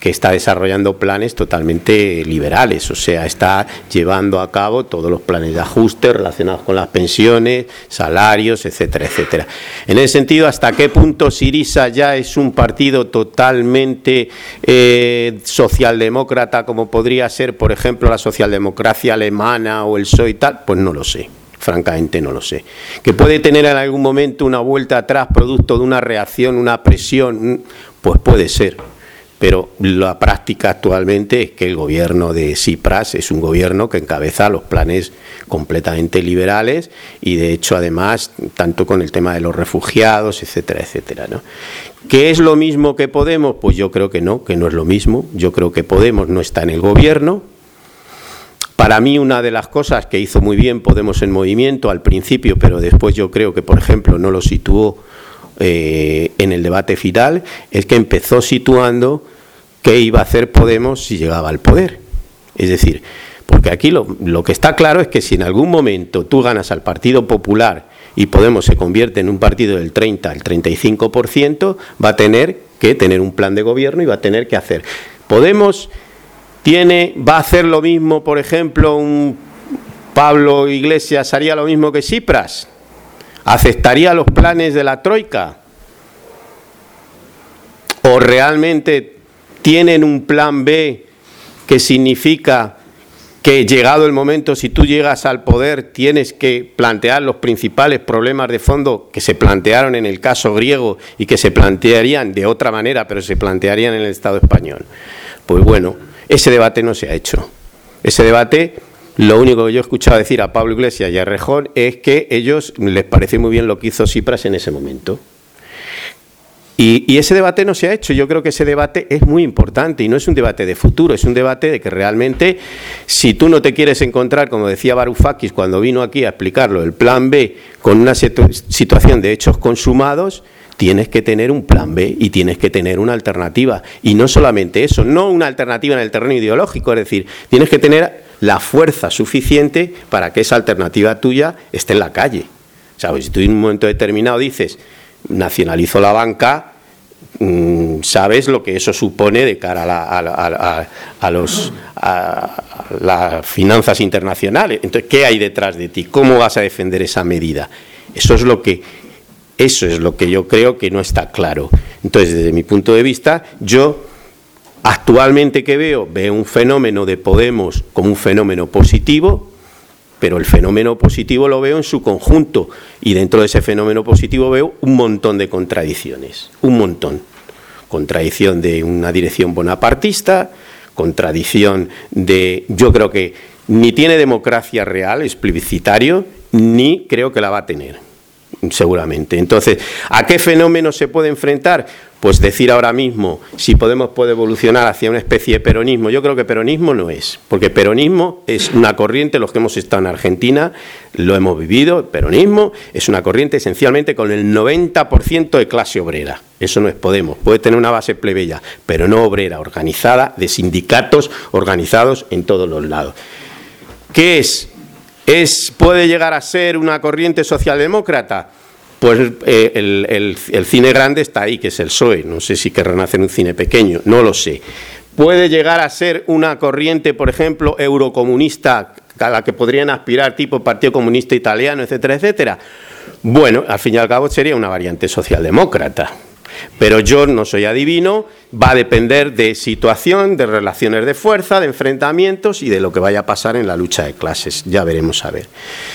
que está desarrollando planes totalmente liberales, o sea, está llevando a cabo todos los planes de ajuste relacionados con las pensiones, salarios, etcétera, etcétera. En ese sentido, ¿hasta qué punto Sirisa ya es un partido totalmente eh, socialdemócrata, como podría ser, por ejemplo, la socialdemocracia alemana o el PSOE y tal? Pues no lo sé. Francamente no lo sé. Que puede tener en algún momento una vuelta atrás producto de una reacción, una presión, mm, pues puede ser pero la práctica actualmente es que el gobierno de Tsipras es un gobierno que encabeza los planes completamente liberales y de hecho además tanto con el tema de los refugiados, etcétera, etcétera. ¿Qué es lo mismo que Podemos? Pues yo creo que no, que no es lo mismo. Yo creo que Podemos no está en el gobierno, para mí una de las cosas que hizo muy bien Podemos en movimiento al principio, pero después yo creo que, por ejemplo, no lo situó eh, en el debate final, es que empezó situando qué iba a hacer Podemos si llegaba al poder. Es decir, porque aquí lo, que está claro es que si en algún momento tú ganas al Partido Popular y Podemos se convierte en un partido del 30 al 35%, va a tener que tener un plan de gobierno y va a tener que hacer. Podemos tiene, va a hacer lo mismo, por ejemplo, un Pablo Iglesias haría lo mismo que Cipras, aceptaría los planes de la Troika, o realmente tienen un plan B que significa que llegado el momento, si tú llegas al poder, tienes que plantear los principales problemas de fondo que se plantearon en el caso griego y que se plantearían de otra manera, pero se plantearían en el Estado español. Pues bueno, ese debate no se ha hecho. Ese debate, lo único que yo he escuchado decir a Pablo Iglesias y a Rejón es que ellos les parece muy bien lo que hizo Cipras en ese momento. Y, ese debate no se ha hecho. Yo creo que ese debate es muy importante y no es un debate de futuro, es un debate de que realmente, si tú no te quieres encontrar, como decía Varoufakis cuando vino aquí a explicarlo, el plan B con una situ situación de hechos consumados, tienes que tener un plan B y tienes que tener una alternativa. Y no solamente eso, no una alternativa en el terreno ideológico, es decir, tienes que tener la fuerza suficiente para que esa alternativa tuya esté en la calle. ¿Sabes? Si tú en un momento determinado dices, nacionalizo la banca, mmm, sabes lo que eso supone de cara a, la, a, a, a los, las finanzas internacionales. Entonces, ¿qué hay detrás de ti? ¿Cómo vas a defender esa medida? Eso es lo que eso es lo que yo creo que no está claro. Entonces, desde mi punto de vista, yo actualmente que veo, veo un fenómeno de Podemos como un fenómeno positivo, pero el fenómeno positivo lo veo en su conjunto y dentro de ese fenómeno positivo veo un montón de contradicciones, un montón. Contradicción de una dirección bonapartista, contradicción de, yo creo que ni tiene democracia real, es plebiscitario, ni creo que la va a tener, seguramente. Entonces, ¿a qué fenómeno se puede enfrentar? Pues decir ahora mismo si Podemos puede evolucionar hacia una especie de peronismo. Yo creo que peronismo no es, porque peronismo es una corriente, los que hemos estado en Argentina lo hemos vivido, peronismo es una corriente esencialmente con el 90% de clase obrera. Eso no es Podemos, puede tener una base plebeya, pero no obrera, organizada, de sindicatos organizados en todos los lados. ¿Qué es? ¿Es puede llegar a ser una corriente socialdemócrata? Pues eh, el, cine grande está ahí, que es el PSOE. No sé si querrán hacer un cine pequeño, no lo sé. Puede llegar a ser una corriente, por ejemplo, eurocomunista a la que podrían aspirar, tipo Partido Comunista Italiano, etcétera, etcétera. Bueno, al fin y al cabo sería una variante socialdemócrata. Pero yo no soy adivino, va a depender de situación, de relaciones de fuerza, de enfrentamientos y de lo que vaya a pasar en la lucha de clases. Ya veremos a ver.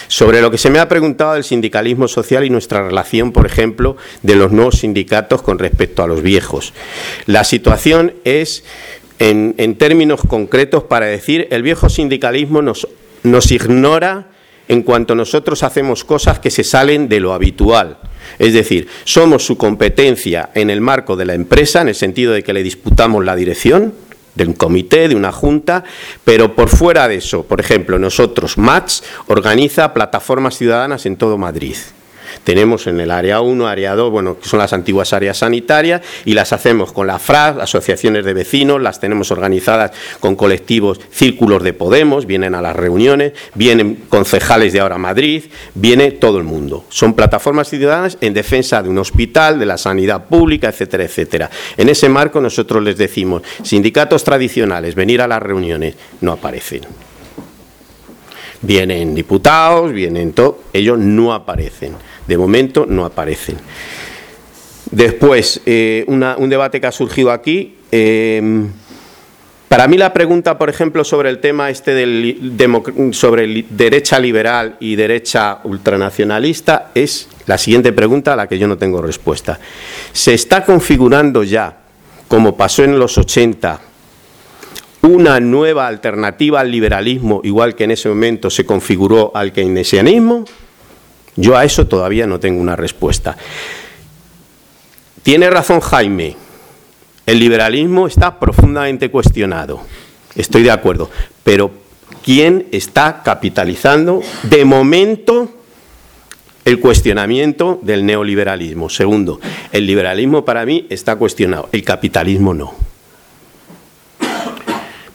Sobre lo que se me ha preguntado del sindicalismo social y nuestra relación, por ejemplo, de los nuevos sindicatos con respecto a los viejos. La situación es, en, términos concretos, para decir, el viejo sindicalismo nos, ignora en cuanto nosotros hacemos cosas que se salen de lo habitual. Es decir, somos su competencia en el marco de la empresa, en el sentido de que le disputamos la dirección de un comité, de una junta, pero por fuera de eso, por ejemplo, nosotros, MATS, organiza plataformas ciudadanas en todo Madrid. Tenemos en el área 1, área 2, bueno, que son las antiguas áreas sanitarias, y las hacemos con la FRAG, asociaciones de vecinos, las tenemos organizadas con colectivos, círculos de Podemos, vienen a las reuniones, vienen concejales de Ahora Madrid, viene todo el mundo. Son plataformas ciudadanas en defensa de un hospital, de la sanidad pública, etcétera, etcétera. En ese marco nosotros les decimos, sindicatos tradicionales, venir a las reuniones, no aparecen vienen diputados, vienen todo, ellos no aparecen. De momento no aparecen. Después, eh, un debate que ha surgido aquí. Em, para mí la pregunta, por ejemplo, sobre el tema este del sobre derecha liberal y derecha ultranacionalista es la siguiente pregunta a la que yo no tengo respuesta. ¿Se está configurando ya, como pasó en los 80, una nueva alternativa al liberalismo, igual que en ese momento se configuró al keynesianismo? Yo a eso todavía no tengo una respuesta. Tiene razón Jaime, el liberalismo está profundamente cuestionado, estoy de acuerdo, pero ¿quién está capitalizando de momento el cuestionamiento del neoliberalismo? Segundo, el liberalismo para mí está cuestionado, el capitalismo no.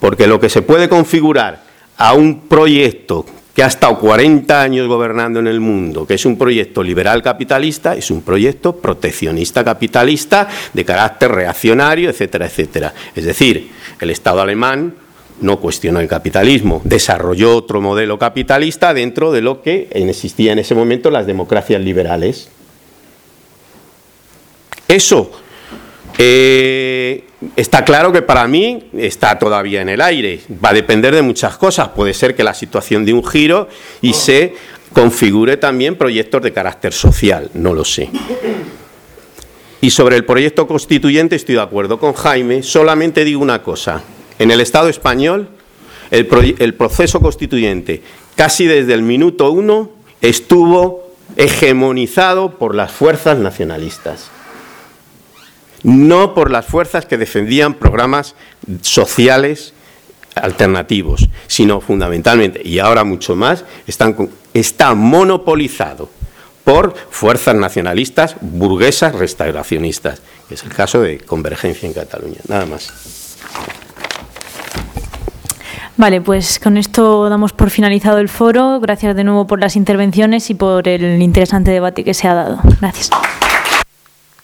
Porque lo que se puede configurar a un proyecto que ha estado 40 años gobernando en el mundo, que es un proyecto liberal capitalista, es un proyecto proteccionista capitalista de carácter reaccionario, etcétera, etcétera. Es decir, el Estado alemán no cuestionó el capitalismo, desarrolló otro modelo capitalista dentro de lo que existía en ese momento las democracias liberales. Eso eh, está claro que para mí está todavía en el aire. Va a depender de muchas cosas. Puede ser que la situación dé un giro y se configure también proyectos de carácter social. No lo sé. Y sobre el proyecto constituyente estoy de acuerdo con Jaime. Solamente digo una cosa. En el Estado español, el, el proceso constituyente, casi desde el minuto uno, estuvo hegemonizado por las fuerzas nacionalistas no por las fuerzas que defendían programas sociales alternativos, sino fundamentalmente, y ahora mucho más, está monopolizado por fuerzas nacionalistas, burguesas, restauracionistas, que es el caso de Convergencia en Cataluña. Nada más. Vale, pues con esto damos por finalizado el foro. Gracias de nuevo por las intervenciones y por el interesante debate que se ha dado. Gracias.